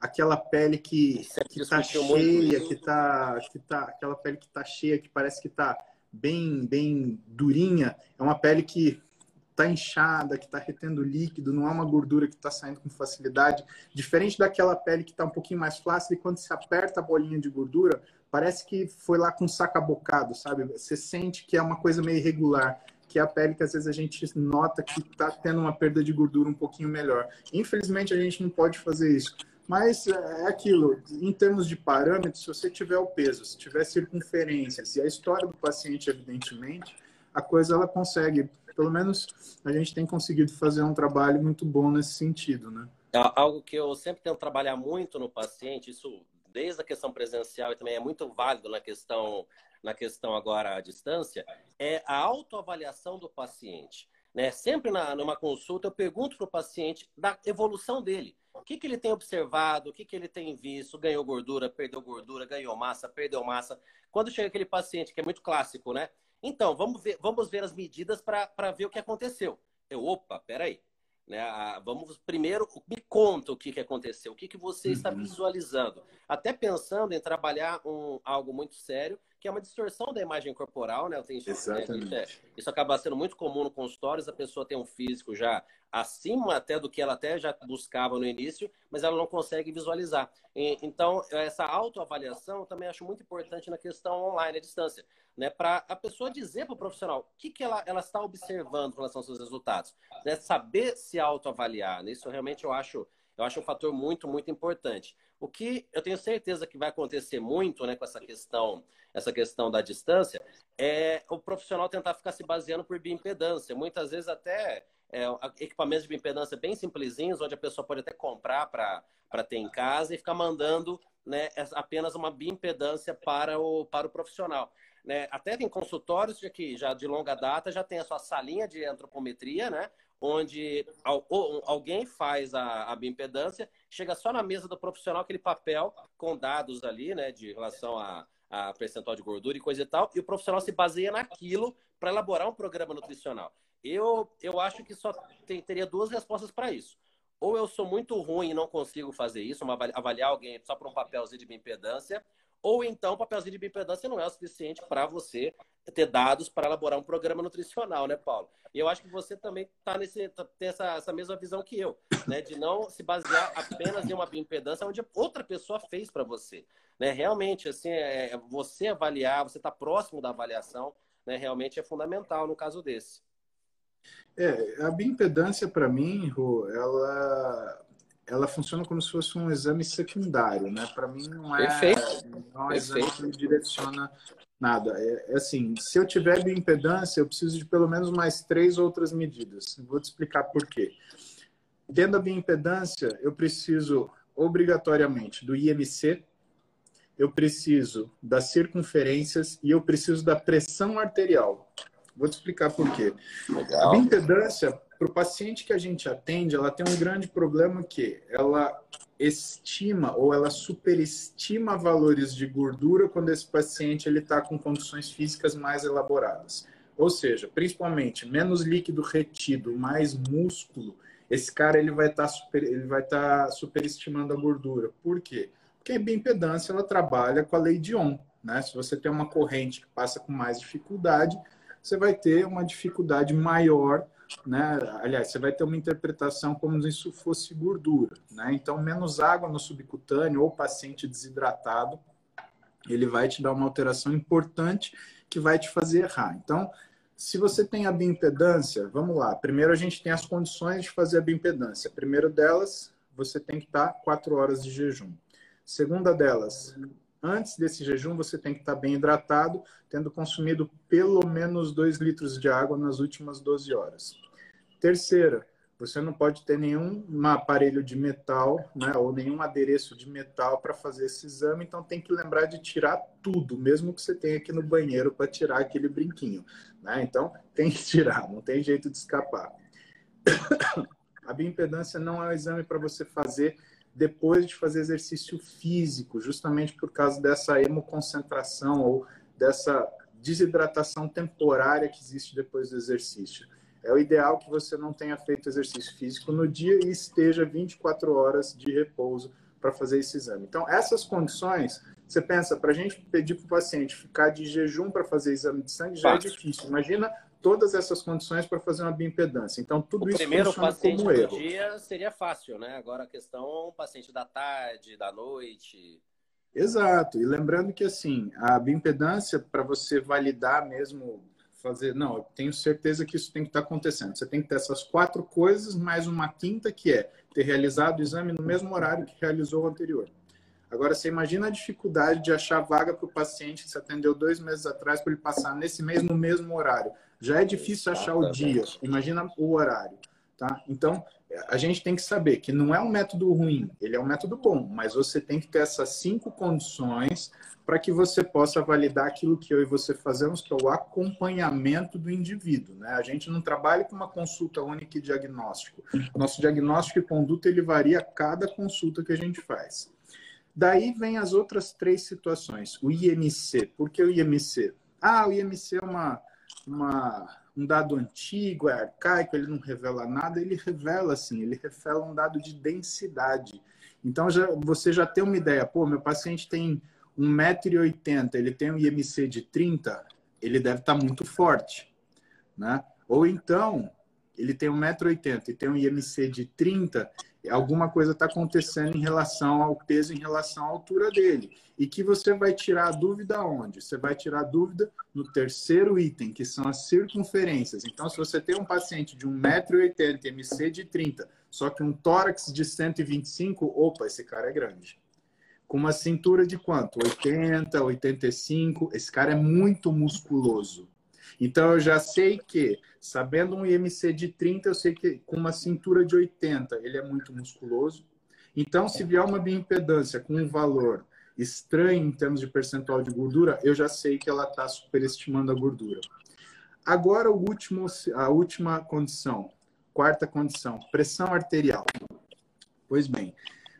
aquela pele que que está cheia, que tá que tá aquela pele que está cheia, que parece que está bem bem durinha, é uma pele que está inchada, que está retendo líquido, não é uma gordura que está saindo com facilidade, diferente daquela pele que está um pouquinho mais flácida e quando se aperta a bolinha de gordura, parece que foi lá com saca bocado, sabe? Você sente que é uma coisa meio irregular que é a pele que às vezes a gente nota que está tendo uma perda de gordura um pouquinho melhor. Infelizmente a gente não pode fazer isso. Mas é aquilo, em termos de parâmetros, se você tiver o peso, se tiver circunferência, se a história do paciente, evidentemente, a coisa ela consegue, pelo menos a gente tem conseguido fazer um trabalho muito bom nesse sentido, né? É algo que eu sempre tento trabalhar muito no paciente, isso desde a questão presencial e também é muito válido na questão na questão agora à distância, é a autoavaliação do paciente. Né? Sempre na, numa consulta eu pergunto para o paciente da evolução dele. O que, que ele tem observado, o que, que ele tem visto, ganhou gordura, perdeu gordura, ganhou massa, perdeu massa. Quando chega aquele paciente, que é muito clássico, né? Então, vamos ver, vamos ver as medidas para ver o que aconteceu. Eu, opa, peraí. Né? Vamos primeiro, me conta o que, que aconteceu, o que, que você uhum. está visualizando. Até pensando em trabalhar um, algo muito sério, que é uma distorção da imagem corporal, né? Tenho, Exatamente. Né? Isso acaba sendo muito comum no consultório, a pessoa tem um físico já acima até do que ela até já buscava no início, mas ela não consegue visualizar. E, então, essa autoavaliação também acho muito importante na questão online, à distância, né? Para a pessoa dizer para o profissional o que, que ela, ela está observando em relação aos seus resultados. Né? Saber se autoavaliar. Né? Isso realmente eu acho, eu acho um fator muito, muito importante. O que eu tenho certeza que vai acontecer muito, né, com essa questão, essa questão da distância, é o profissional tentar ficar se baseando por bioimpedância. Muitas vezes até é, equipamentos de bioimpedância bem simplesinhos, onde a pessoa pode até comprar para ter em casa e ficar mandando né, apenas uma bioimpedância para o, para o profissional. Né? Até tem consultórios que já de longa data já tem a sua salinha de antropometria, né? Onde alguém faz a, a bioimpedância, chega só na mesa do profissional aquele papel com dados ali, né, de relação a, a percentual de gordura e coisa e tal, e o profissional se baseia naquilo para elaborar um programa nutricional. Eu, eu acho que só tem, teria duas respostas para isso. Ou eu sou muito ruim e não consigo fazer isso, avaliar alguém só por um papelzinho de bioimpedância, ou então o papelzinho de bioimpedância não é o suficiente para você ter dados para elaborar um programa nutricional, né, Paulo? E eu acho que você também tá nesse, tá, tem essa, essa mesma visão que eu, né? De não se basear apenas em uma bioimpedância onde outra pessoa fez para você. Né? Realmente, assim, é, você avaliar, você está próximo da avaliação, né? Realmente é fundamental no caso desse. É, a bioimpedância, para mim, Rô, ela, ela funciona como se fosse um exame secundário, né? Para mim, não é, Perfeito. não é um exame que me direciona nada. É, é, assim, se eu tiver bioimpedância, eu preciso de pelo menos mais três outras medidas. Vou te explicar por quê. Tendo a bioimpedância, eu preciso obrigatoriamente do IMC, eu preciso das circunferências e eu preciso da pressão arterial. Vou te explicar por quê. Legal. A bioimpedância, para o paciente que a gente atende, ela tem um grande problema que ela estima ou ela superestima valores de gordura quando esse paciente ele está com condições físicas mais elaboradas. Ou seja, principalmente menos líquido retido, mais músculo, esse cara ele vai estar tá super, ele vai estar tá superestimando a gordura. Por quê? Porque a bioimpedância ela trabalha com a lei de Ohm, né? Se você tem uma corrente que passa com mais dificuldade, você vai ter uma dificuldade maior, né? Aliás, você vai ter uma interpretação como se isso fosse gordura, né? Então, menos água no subcutâneo ou paciente desidratado, ele vai te dar uma alteração importante que vai te fazer errar. Então, se você tem a bioimpedância, vamos lá. Primeiro a gente tem as condições de fazer a bioimpedância. Primeiro delas, você tem que estar quatro horas de jejum. Segunda delas, antes desse jejum você tem que estar bem hidratado, tendo consumido pelo menos 2 litros de água nas últimas 12 horas. Terceira, você não pode ter nenhum aparelho de metal, né, ou nenhum adereço de metal para fazer esse exame, então tem que lembrar de tirar tudo, mesmo que você tenha aqui no banheiro para tirar aquele brinquinho, né? Então tem que tirar, não tem jeito de escapar. [coughs] A bioimpedância não é um exame para você fazer depois de fazer exercício físico, justamente por causa dessa hemoconcentração ou dessa desidratação temporária que existe depois do exercício. É o ideal que você não tenha feito exercício físico no dia e esteja 24 horas de repouso para fazer esse exame. Então, essas condições, você pensa, para a gente pedir para o paciente ficar de jejum para fazer exame de sangue já é difícil. Imagina todas essas condições para fazer uma bioimpedância. Então, tudo o isso primeiro paciente como erro. dia seria fácil, né? Agora a questão paciente da tarde, da noite. Exato. E lembrando que, assim, a bioimpedância, para você validar mesmo fazer, não, eu tenho certeza que isso tem que estar acontecendo. Você tem que ter essas quatro coisas, mais uma quinta, que é ter realizado o exame no mesmo horário que realizou o anterior. Agora, você imagina a dificuldade de achar vaga para o paciente que você atendeu dois meses atrás para ele passar nesse mês no mesmo horário. Já é difícil achar o dia, imagina o horário. Tá? Então, a gente tem que saber que não é um método ruim, ele é um método bom, mas você tem que ter essas cinco condições para que você possa validar aquilo que eu e você fazemos, que é o acompanhamento do indivíduo. Né? A gente não trabalha com uma consulta única e diagnóstico. Nosso diagnóstico e conduta ele varia a cada consulta que a gente faz. Daí vem as outras três situações. O IMC. Por que o IMC? Ah, o IMC é uma, uma, um dado antigo, é arcaico, ele não revela nada. Ele revela, sim, ele revela um dado de densidade. Então, já, você já tem uma ideia. Pô, meu paciente tem 1,80m, ele tem um IMC de 30, ele deve estar tá muito forte, né? Ou então, ele tem 1,80m e tem um IMC de 30, alguma coisa está acontecendo em relação ao peso, em relação à altura dele. E que você vai tirar a dúvida onde? Você vai tirar a dúvida no terceiro item, que são as circunferências. Então, se você tem um paciente de 1,80m, MC de 30, só que um tórax de 125, opa, esse cara é grande com uma cintura de quanto? 80, 85. Esse cara é muito musculoso. Então eu já sei que, sabendo um IMC de 30, eu sei que com uma cintura de 80 ele é muito musculoso. Então, se vier uma bioimpedância com um valor estranho em termos de percentual de gordura, eu já sei que ela está superestimando a gordura. Agora, o último, a última condição, quarta condição, pressão arterial. Pois bem,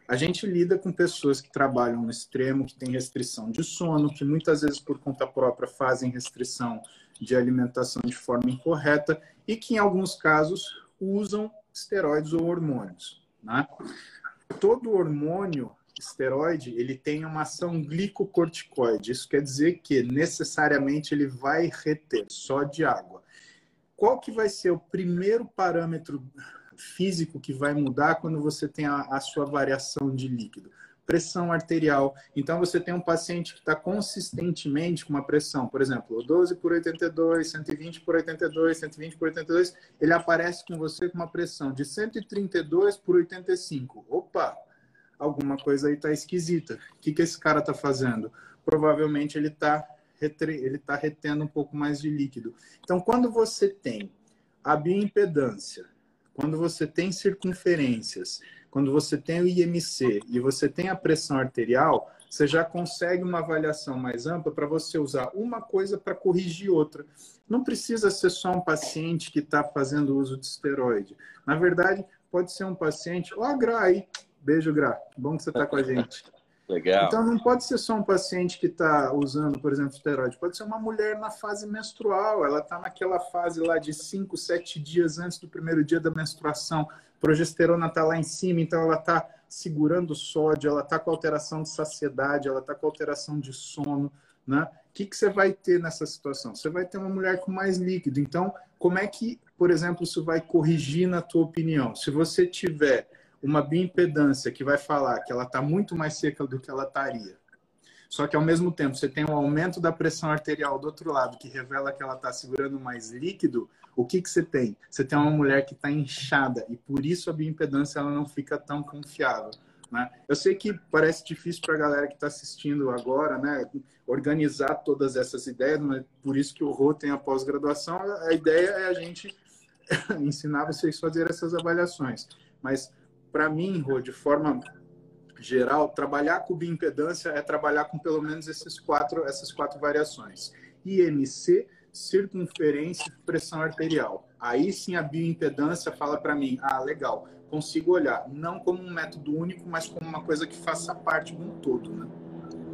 a gente lida com pessoas que trabalham no extremo, que têm restrição de sono, que muitas vezes por conta própria fazem restrição de alimentação de forma incorreta e que em alguns casos usam esteroides ou hormônios. Né? Todo hormônio esteroide ele tem uma ação glicocorticoide. Isso quer dizer que necessariamente ele vai reter só de água. Qual que vai ser o primeiro parâmetro físico que vai mudar quando você tem a, a sua variação de líquido. Pressão arterial. Então, você tem um paciente que está consistentemente com uma pressão, por exemplo, 12 por 82, 120 por 82, 120 por 82, ele aparece com você com uma pressão de 132 por 85. Opa! Alguma coisa aí está esquisita. O que, que esse cara está fazendo? Provavelmente ele está ele tá retendo um pouco mais de líquido. Então, quando você tem a bioimpedância, quando você tem circunferências, quando você tem o IMC e você tem a pressão arterial, você já consegue uma avaliação mais ampla para você usar uma coisa para corrigir outra. Não precisa ser só um paciente que está fazendo uso de esteroide. Na verdade, pode ser um paciente. Ó, oh, Gra aí. Beijo, Gra. Bom que você está com a gente. Legal. Então, não pode ser só um paciente que está usando, por exemplo, esteroide. Pode ser uma mulher na fase menstrual. Ela está naquela fase lá de 5, 7 dias antes do primeiro dia da menstruação. Progesterona está lá em cima, então ela está segurando sódio, ela está com alteração de saciedade, ela está com alteração de sono. Né? O que, que você vai ter nessa situação? Você vai ter uma mulher com mais líquido. Então, como é que, por exemplo, isso vai corrigir na tua opinião? Se você tiver uma bioimpedância que vai falar que ela está muito mais seca do que ela estaria. Só que ao mesmo tempo você tem um aumento da pressão arterial do outro lado que revela que ela está segurando mais líquido. O que, que você tem? Você tem uma mulher que está inchada e por isso a bioimpedância ela não fica tão confiável. Né? Eu sei que parece difícil para a galera que está assistindo agora, né, organizar todas essas ideias, mas por isso que o Rô tem a pós-graduação. A ideia é a gente [laughs] ensinar vocês a fazer essas avaliações. Mas para mim, Rô, de forma geral, trabalhar com bioimpedância é trabalhar com pelo menos esses quatro, essas quatro variações. IMC, circunferência e pressão arterial. Aí sim a bioimpedância fala para mim, ah, legal, consigo olhar, não como um método único, mas como uma coisa que faça parte de um todo, né?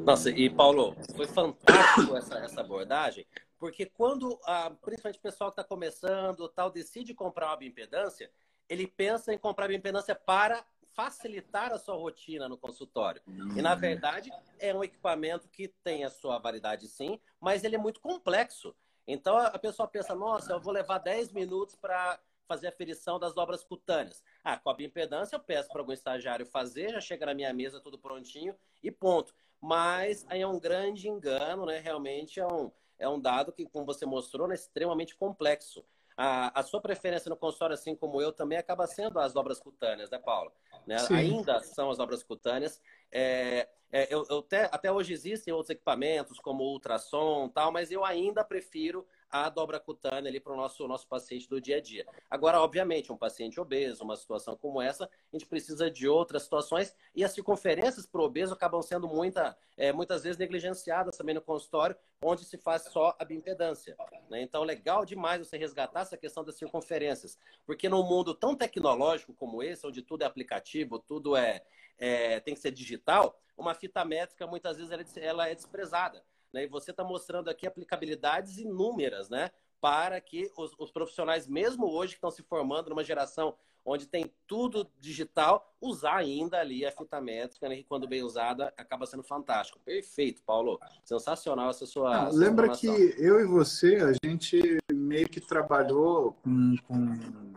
Nossa, e Paulo, foi fantástico essa, essa abordagem, porque quando, ah, principalmente o pessoal que está começando, tal, decide comprar uma bioimpedância, ele pensa em comprar bioimpedância para facilitar a sua rotina no consultório. E, na verdade, é um equipamento que tem a sua validade, sim, mas ele é muito complexo. Então, a pessoa pensa, nossa, eu vou levar 10 minutos para fazer a ferição das dobras cutâneas. Ah, com a bioimpedância eu peço para algum estagiário fazer, já chega na minha mesa tudo prontinho e ponto. Mas aí é um grande engano, né? Realmente é um, é um dado que, como você mostrou, é extremamente complexo. A, a sua preferência no consultório, assim como eu, também acaba sendo as dobras cutâneas, né, Paulo? Né? Ainda são as dobras cutâneas. É, é, eu, eu até, até hoje existem outros equipamentos, como ultrassom tal, mas eu ainda prefiro a dobra cutânea ali para o nosso, nosso paciente do dia a dia. Agora, obviamente, um paciente obeso, uma situação como essa, a gente precisa de outras situações e as circunferências para o obeso acabam sendo muita, é, muitas vezes negligenciadas também no consultório, onde se faz só a bioimpedância. Né? Então, legal demais você resgatar essa questão das circunferências, porque num mundo tão tecnológico como esse, onde tudo é aplicativo, tudo é, é tem que ser digital, uma fita métrica muitas vezes ela é desprezada. Né? E você está mostrando aqui aplicabilidades inúmeras, né? Para que os, os profissionais, mesmo hoje que estão se formando numa geração onde tem tudo digital, usar ainda ali a fita métrica, né, que quando bem usada acaba sendo fantástico. Perfeito, Paulo. Sensacional essa sua. Ah, lembra que eu e você, a gente meio que trabalhou com, com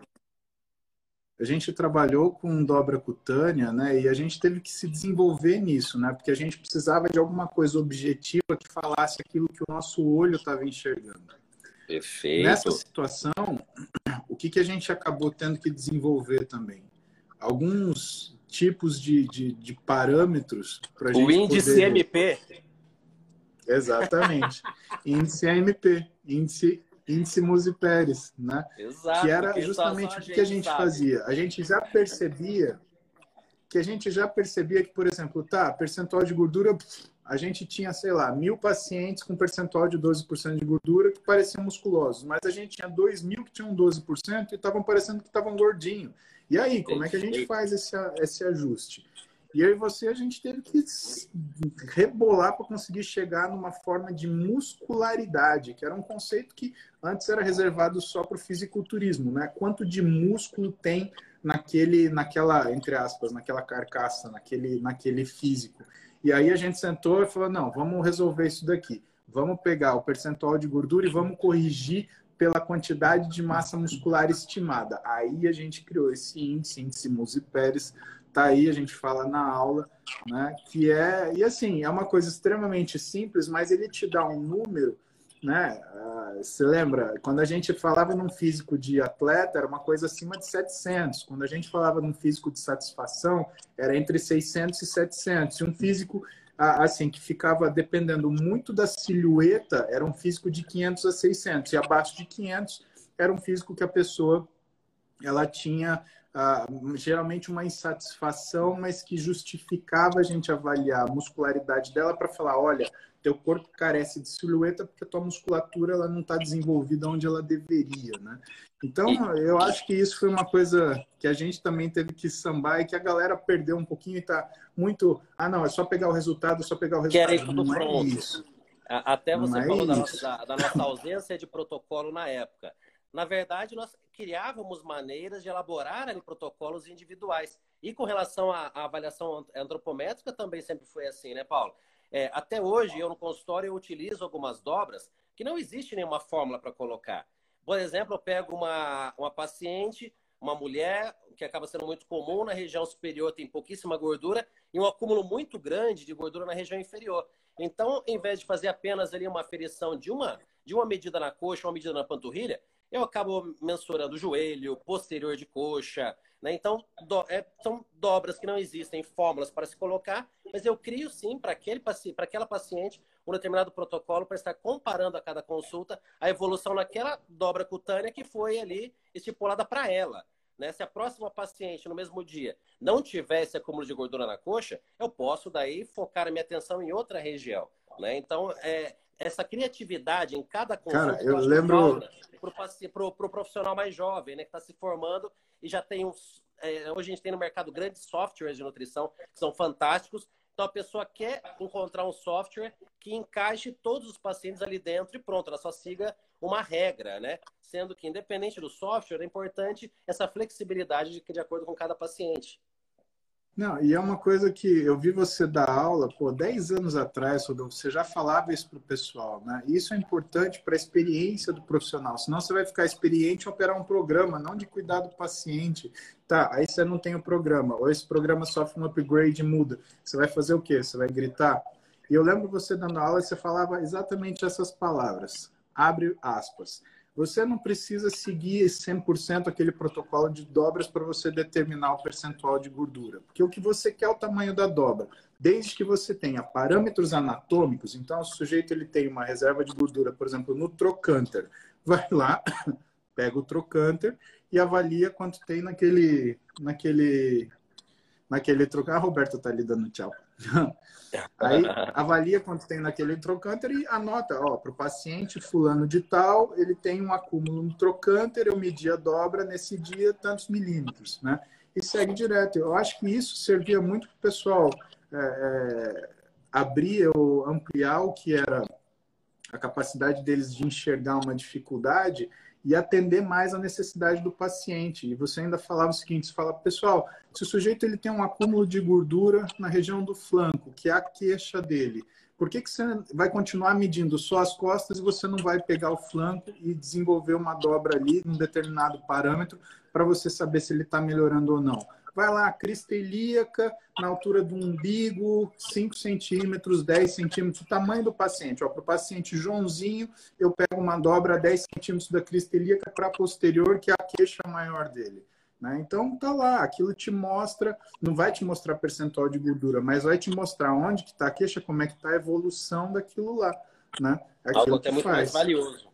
a gente trabalhou com dobra cutânea, né? E a gente teve que se desenvolver nisso, né? Porque a gente precisava de alguma coisa objetiva que falasse aquilo que o nosso olho estava enxergando. Perfeito. Nessa situação, o que, que a gente acabou tendo que desenvolver também? Alguns tipos de, de, de parâmetros para O índice poder... MP. Exatamente. índice AMP, índice índice Musi Pérez, né? Exato, que era justamente o que a gente sabe. fazia. A gente já percebia que a gente já percebia que, por exemplo, tá, percentual de gordura, a gente tinha, sei lá, mil pacientes com percentual de 12% de gordura que pareciam musculosos, mas a gente tinha dois mil que tinham 12% e estavam parecendo que estavam gordinhos. E aí, como é que a gente faz esse, esse ajuste? E eu e você, a gente teve que rebolar para conseguir chegar numa forma de muscularidade, que era um conceito que antes era reservado só para o fisiculturismo, né? Quanto de músculo tem naquele, naquela, entre aspas, naquela carcaça, naquele, naquele físico. E aí a gente sentou e falou, não, vamos resolver isso daqui. Vamos pegar o percentual de gordura e vamos corrigir pela quantidade de massa muscular estimada. Aí a gente criou esse índice, índice Musi Pérez, tá aí, a gente fala na aula, né? Que é, e assim, é uma coisa extremamente simples, mas ele te dá um número, né? Uh, você lembra, quando a gente falava num físico de atleta, era uma coisa acima de 700. Quando a gente falava num físico de satisfação, era entre 600 e 700. E um físico assim, que ficava dependendo muito da silhueta, era um físico de 500 a 600. E abaixo de 500 era um físico que a pessoa ela tinha uh, geralmente uma insatisfação, mas que justificava a gente avaliar a muscularidade dela para falar, olha, teu corpo carece de silhueta porque tua musculatura ela não está desenvolvida onde ela deveria, né? Então, eu acho que isso foi uma coisa que a gente também teve que sambar e que a galera perdeu um pouquinho e está muito, ah, não, é só pegar o resultado, é só pegar o resultado. Querem tudo não pronto. É isso. Até você não é falou é da, nossa, da nossa ausência de protocolo na época. Na verdade, nós criávamos maneiras de elaborar ali, protocolos individuais. E com relação à, à, avaliação antropométrica também sempre foi assim, né, Paulo? É, até hoje, eu no consultório eu utilizo algumas dobras que não existe nenhuma fórmula para colocar. Por exemplo, eu pego uma, uma paciente, uma mulher, que acaba sendo muito comum na região superior, tem pouquíssima gordura, e um acúmulo muito grande de gordura na região inferior. Então, em vez de fazer apenas ali uma aferição de uma, de uma medida na coxa, uma medida na panturrilha, eu acabo mensurando joelho, posterior de coxa, né? Então, do, é, são dobras que não existem fórmulas para se colocar, mas eu crio sim para aquela paciente um determinado protocolo para estar comparando a cada consulta a evolução naquela dobra cutânea que foi ali estipulada para ela. Né? Se a próxima paciente no mesmo dia não tiver esse acúmulo de gordura na coxa, eu posso daí focar a minha atenção em outra região. Né? Então, é, essa criatividade em cada consulta. Cara, eu, lembro para o pro profissional mais jovem, né, que está se formando e já tem uns. É, hoje a gente tem no mercado grandes softwares de nutrição que são fantásticos. Então a pessoa quer encontrar um software que encaixe todos os pacientes ali dentro e pronto, ela só siga uma regra, né? Sendo que independente do software, é importante essa flexibilidade de, de acordo com cada paciente. Não, e é uma coisa que eu vi você dar aula, pô, 10 anos atrás, Rodolfo, você já falava isso para o pessoal, né? Isso é importante para a experiência do profissional, senão você vai ficar experiente em operar um programa, não de cuidar do paciente. Tá, aí você não tem o programa, ou esse programa sofre um upgrade e muda. Você vai fazer o quê? Você vai gritar? E eu lembro você dando aula e você falava exatamente essas palavras. Abre aspas. Você não precisa seguir 100% aquele protocolo de dobras para você determinar o percentual de gordura, porque o que você quer é o tamanho da dobra, desde que você tenha parâmetros anatômicos. Então, o sujeito ele tem uma reserva de gordura, por exemplo, no trocânter, vai lá, [coughs] pega o trocânter e avalia quanto tem naquele naquele naquele trocânter. Ah, a Roberta está ali dando tchau. [laughs] Aí avalia quanto tem naquele trocânter e anota, ó, para o paciente fulano de tal, ele tem um acúmulo no trocânter, eu medi a dobra nesse dia tantos milímetros, né? E segue direto. Eu acho que isso servia muito para o pessoal é, é, abrir ou ampliar o que era a capacidade deles de enxergar uma dificuldade e atender mais a necessidade do paciente. E você ainda falava o seguinte, você fala, pessoal, se o sujeito ele tem um acúmulo de gordura na região do flanco, que é a queixa dele, por que, que você vai continuar medindo só as costas e você não vai pegar o flanco e desenvolver uma dobra ali num determinado parâmetro para você saber se ele está melhorando ou não? Vai lá, crista ilíaca, na altura do umbigo, 5 centímetros, 10 centímetros, o tamanho do paciente. Para o paciente Joãozinho, eu pego uma dobra a 10 centímetros da crista ilíaca para posterior, que é a queixa maior dele. Né? Então tá lá, aquilo te mostra, não vai te mostrar percentual de gordura, mas vai te mostrar onde que está a queixa, como é que está a evolução daquilo lá. Né? Aquilo Algo até muito faz. mais valioso.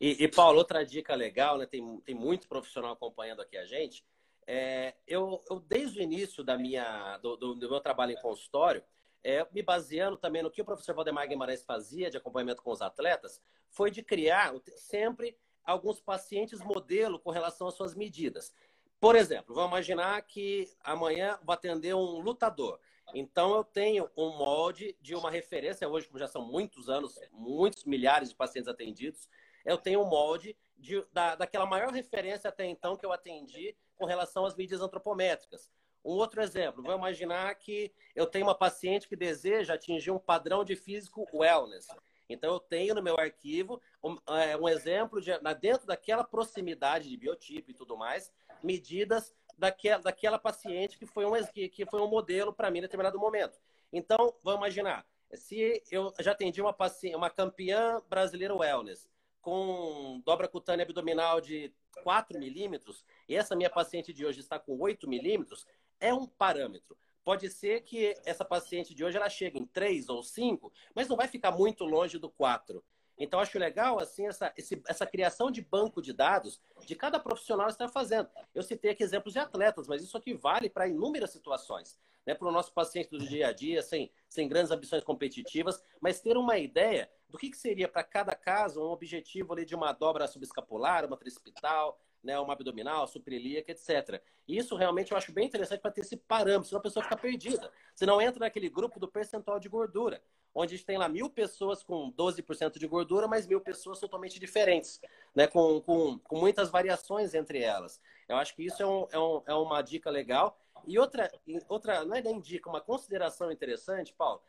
E, e, Paulo, outra dica legal, né? Tem, tem muito profissional acompanhando aqui a gente é, eu, eu, desde o início da minha, do, do, do meu trabalho em consultório, é, me baseando também no que o professor Valdemar Guimarães fazia de acompanhamento com os atletas, foi de criar sempre alguns pacientes modelo com relação às suas medidas. Por exemplo, vamos imaginar que amanhã vou atender um lutador. Então, eu tenho um molde de uma referência, hoje, como já são muitos anos, muitos milhares de pacientes atendidos, eu tenho um molde de, da, daquela maior referência até então que eu atendi com relação às mídias antropométricas. Um outro exemplo, vou imaginar que eu tenho uma paciente que deseja atingir um padrão de físico wellness. Então, eu tenho no meu arquivo um, é, um exemplo de, dentro daquela proximidade de biotipo e tudo mais, medidas daquela, daquela paciente que foi um, que, foi um modelo para mim em determinado momento. Então, vamos imaginar, se eu já atendi uma paciente, uma campeã brasileira wellness com dobra cutânea abdominal de 4 milímetros, e essa minha paciente de hoje está com 8 milímetros, é um parâmetro. Pode ser que essa paciente de hoje ela chegue em 3 ou 5, mas não vai ficar muito longe do 4. Então, acho legal assim essa, esse, essa criação de banco de dados de cada profissional está fazendo. Eu citei aqui exemplos de atletas, mas isso aqui vale para inúmeras situações. Né? Para o nosso paciente do dia a dia, sem, sem grandes ambições competitivas, mas ter uma ideia do que, que seria para cada caso um objetivo ali de uma dobra subescapular, uma tricipital, né, uma abdominal, suprilíaca, etc. Isso realmente eu acho bem interessante para ter esse parâmetro, senão a pessoa fica perdida. Você não entra naquele grupo do percentual de gordura onde a gente tem lá mil pessoas com 12% de gordura, mas mil pessoas totalmente diferentes, né? Com, com, com muitas variações entre elas. Eu acho que isso é, um, é, um, é uma dica legal. E outra, outra, não é nem dica, uma consideração interessante, Paulo.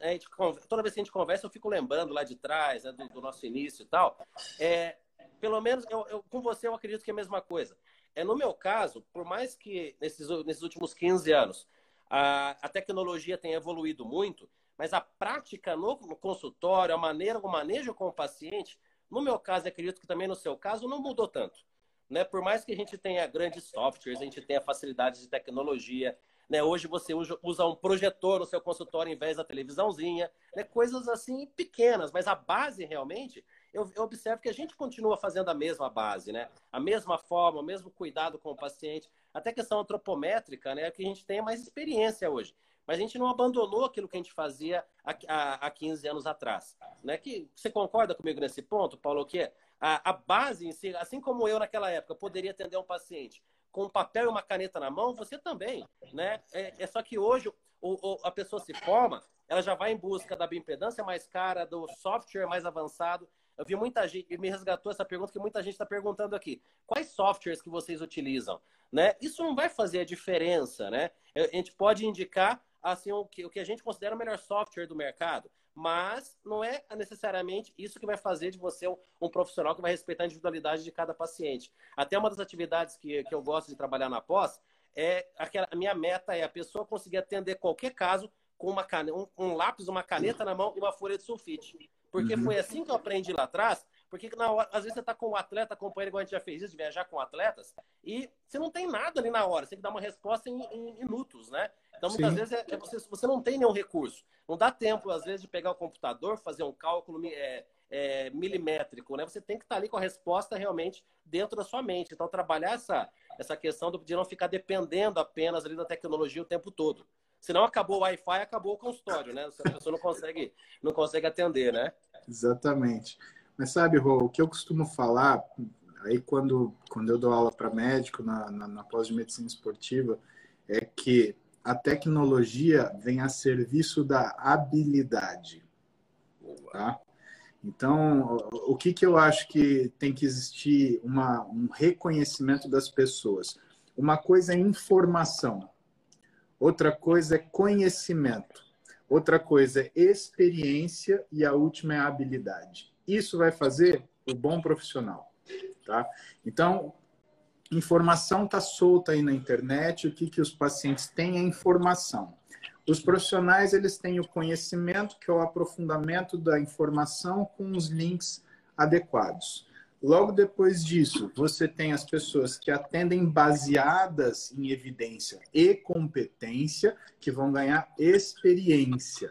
A gente, toda vez que a gente conversa, eu fico lembrando lá de trás, né, do, do, nosso início e tal. É, pelo menos eu, eu, com você eu acredito que é a mesma coisa. É, no meu caso, por mais que nesses, nesses últimos 15 anos a, a tecnologia tenha evoluído muito, mas a prática no, no consultório, a maneira, o manejo com o paciente, no meu caso, acredito que também no seu caso, não mudou tanto. Né? Por mais que a gente tenha grandes softwares, a gente tenha facilidades de tecnologia, né? Hoje você usa um projetor no seu consultório em vez da televisãozinha, né? coisas assim pequenas, mas a base realmente, eu, eu, observo que a gente continua fazendo a mesma base, né? A mesma forma, o mesmo cuidado com o paciente, até questão antropométrica, né? Que a gente tem mais experiência hoje. Mas a gente não abandonou aquilo que a gente fazia há, há, há 15 anos atrás. Né? Que, você concorda comigo nesse ponto, Paulo? Que a, a base em si, assim como eu naquela época poderia atender um paciente com um papel e uma caneta na mão, você também. Né? É, é só que hoje o, o, a pessoa se forma, ela já vai em busca da bioimpedância mais cara, do software mais avançado. Eu vi muita gente, me resgatou essa pergunta que muita gente está perguntando aqui. Quais softwares que vocês utilizam? Né? Isso não vai fazer a diferença, né? A gente pode indicar assim, o que, o que a gente considera o melhor software do mercado. Mas não é necessariamente isso que vai fazer de você um, um, profissional que vai respeitar a individualidade de cada paciente. Até uma das atividades que, que eu gosto de trabalhar na pós é aquela, a minha meta é a pessoa conseguir atender qualquer caso com uma cane, um, um lápis, uma caneta na mão e uma folha de sulfite. Porque uhum. foi assim que eu aprendi lá atrás porque na hora, às vezes você está com o um atleta acompanhando, igual a gente já fez isso, de viajar com atletas, e você não tem nada ali na hora, você tem que dar uma resposta em, em minutos, né? Então, muitas Sim. vezes, é, é você, você não tem nenhum recurso. Não dá tempo, às vezes, de pegar o computador, fazer um cálculo é, é, milimétrico, né? Você tem que estar tá ali com a resposta realmente dentro da sua mente. Então, trabalhar essa, essa questão de não ficar dependendo apenas ali da tecnologia o tempo todo. Senão acabou o Wi-Fi, acabou o consultório, né? A pessoa não consegue, não consegue atender, né? Exatamente. Mas sabe, Rô, o que eu costumo falar, aí quando, quando eu dou aula para médico na, na, na pós de medicina esportiva, é que a tecnologia vem a serviço da habilidade. Tá? Então, o que, que eu acho que tem que existir uma, um reconhecimento das pessoas? Uma coisa é informação, outra coisa é conhecimento, outra coisa é experiência e a última é habilidade. Isso vai fazer o bom profissional, tá? Então, informação está solta aí na internet. O que, que os pacientes têm é informação. Os profissionais eles têm o conhecimento, que é o aprofundamento da informação com os links adequados. Logo depois disso, você tem as pessoas que atendem baseadas em evidência e competência, que vão ganhar experiência.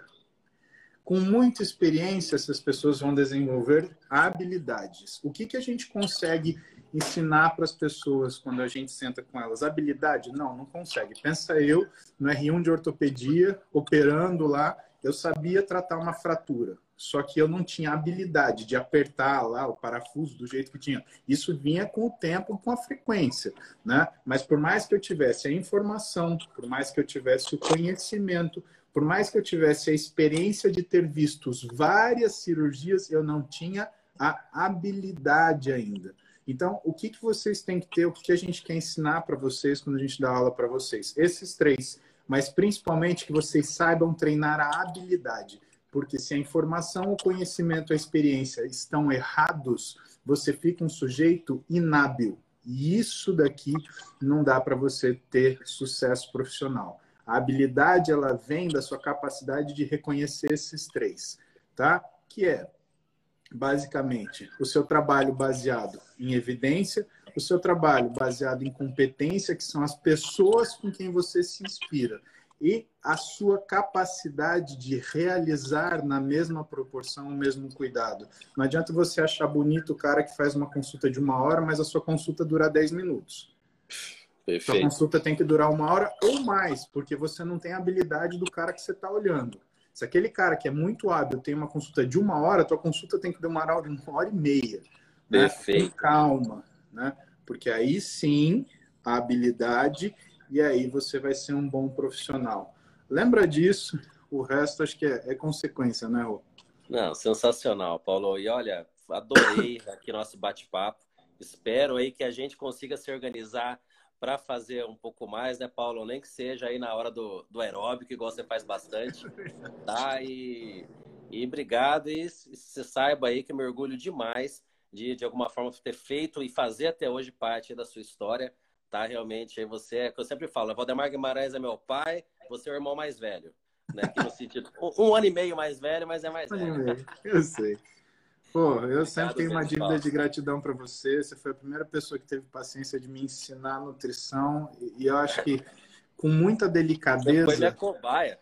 Com muita experiência, essas pessoas vão desenvolver habilidades. O que, que a gente consegue ensinar para as pessoas quando a gente senta com elas? Habilidade? Não, não consegue. Pensa eu no R1 de ortopedia, operando lá, eu sabia tratar uma fratura, só que eu não tinha habilidade de apertar lá o parafuso do jeito que tinha. Isso vinha com o tempo, com a frequência, né? Mas por mais que eu tivesse a informação, por mais que eu tivesse o conhecimento, por mais que eu tivesse a experiência de ter visto várias cirurgias, eu não tinha a habilidade ainda. Então, o que, que vocês têm que ter, o que, que a gente quer ensinar para vocês quando a gente dá aula para vocês? Esses três, mas principalmente que vocês saibam treinar a habilidade. Porque se a informação, o conhecimento, a experiência estão errados, você fica um sujeito inábil. E isso daqui não dá para você ter sucesso profissional. A habilidade ela vem da sua capacidade de reconhecer esses três, tá? Que é basicamente o seu trabalho baseado em evidência, o seu trabalho baseado em competência, que são as pessoas com quem você se inspira, e a sua capacidade de realizar na mesma proporção o mesmo cuidado. Não adianta você achar bonito o cara que faz uma consulta de uma hora, mas a sua consulta dura 10 minutos. Perfeito. Sua consulta tem que durar uma hora ou mais, porque você não tem a habilidade do cara que você está olhando. Se aquele cara que é muito hábil tem uma consulta de uma hora, tua consulta tem que demorar uma hora e meia. Né? Perfeito. Com calma, né? Porque aí sim a habilidade e aí você vai ser um bom profissional. Lembra disso, o resto acho que é, é consequência, né, Rô? Não, sensacional, Paulo. E olha, adorei [coughs] aqui nosso bate-papo. Espero aí que a gente consiga se organizar para fazer um pouco mais, né, Paulo? Nem que seja aí na hora do, do aeróbico, igual você faz bastante, [laughs] tá? E, e obrigado, e você saiba aí que eu me orgulho demais de, de alguma forma, ter feito e fazer até hoje parte da sua história, tá? Realmente, aí você, é, que eu sempre falo, Valdemar Guimarães é meu pai, você é o irmão mais velho, né? Que no sentido, um, um ano e meio mais velho, mas é mais um velho. Eu sei. Pô, eu sempre tenho uma dívida de gratidão para você. Você foi a primeira pessoa que teve paciência de me ensinar nutrição e eu acho que com muita delicadeza. Foi minha cobaia.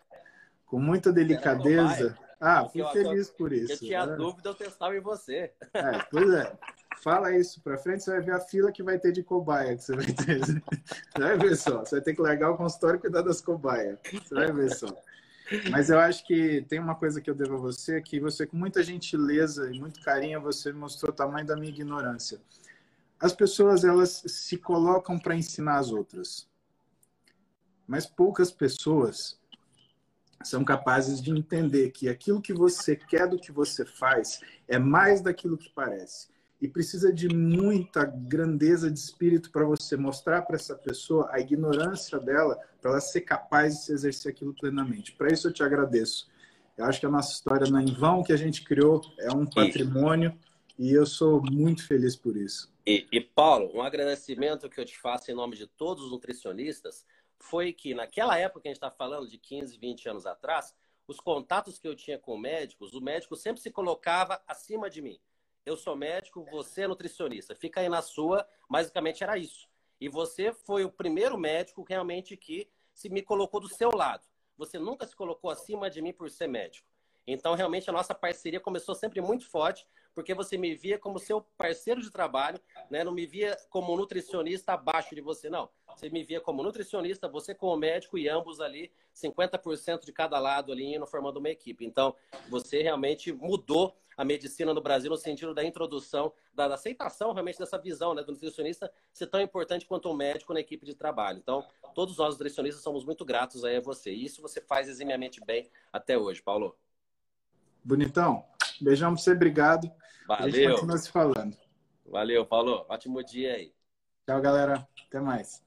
Com muita delicadeza. Ah, fui feliz por isso. Eu tinha né? dúvida, eu testava em você. É, pois é. Fala isso para frente, você vai ver a fila que vai ter de cobaia que você vai ter. [laughs] Você vai ver só. Você vai ter que largar o consultório e cuidar das cobaias. Você vai ver só. Mas eu acho que tem uma coisa que eu devo a você, que você, com muita gentileza e muito carinho, você mostrou o tamanho da minha ignorância. As pessoas, elas se colocam para ensinar as outras. Mas poucas pessoas são capazes de entender que aquilo que você quer do que você faz é mais daquilo que parece e precisa de muita grandeza de espírito para você mostrar para essa pessoa a ignorância dela, para ela ser capaz de se exercer aquilo plenamente. Para isso eu te agradeço. Eu acho que a nossa história não é em vão que a gente criou, é um patrimônio e eu sou muito feliz por isso. E, e Paulo, um agradecimento que eu te faço em nome de todos os nutricionistas foi que naquela época que a gente está falando, de 15, 20 anos atrás, os contatos que eu tinha com médicos, o médico sempre se colocava acima de mim eu sou médico, você é nutricionista. Fica aí na sua, basicamente era isso. E você foi o primeiro médico realmente que se me colocou do seu lado. Você nunca se colocou acima de mim por ser médico. Então, realmente, a nossa parceria começou sempre muito forte, porque você me via como seu parceiro de trabalho, né? não me via como nutricionista abaixo de você, não. Você me via como nutricionista, você como médico e ambos ali, 50% de cada lado ali, indo formando uma equipe. Então, você realmente mudou a medicina no Brasil no sentido da introdução, da, da aceitação realmente dessa visão né, do nutricionista ser tão importante quanto o médico na equipe de trabalho. Então, todos nós nutricionistas somos muito gratos aí a você. E isso você faz eximiamente bem até hoje, Paulo. Bonitão. Beijão pra você, obrigado. Valeu. A gente continua se falando. Valeu, Paulo. Ótimo dia aí. Tchau, galera. Até mais.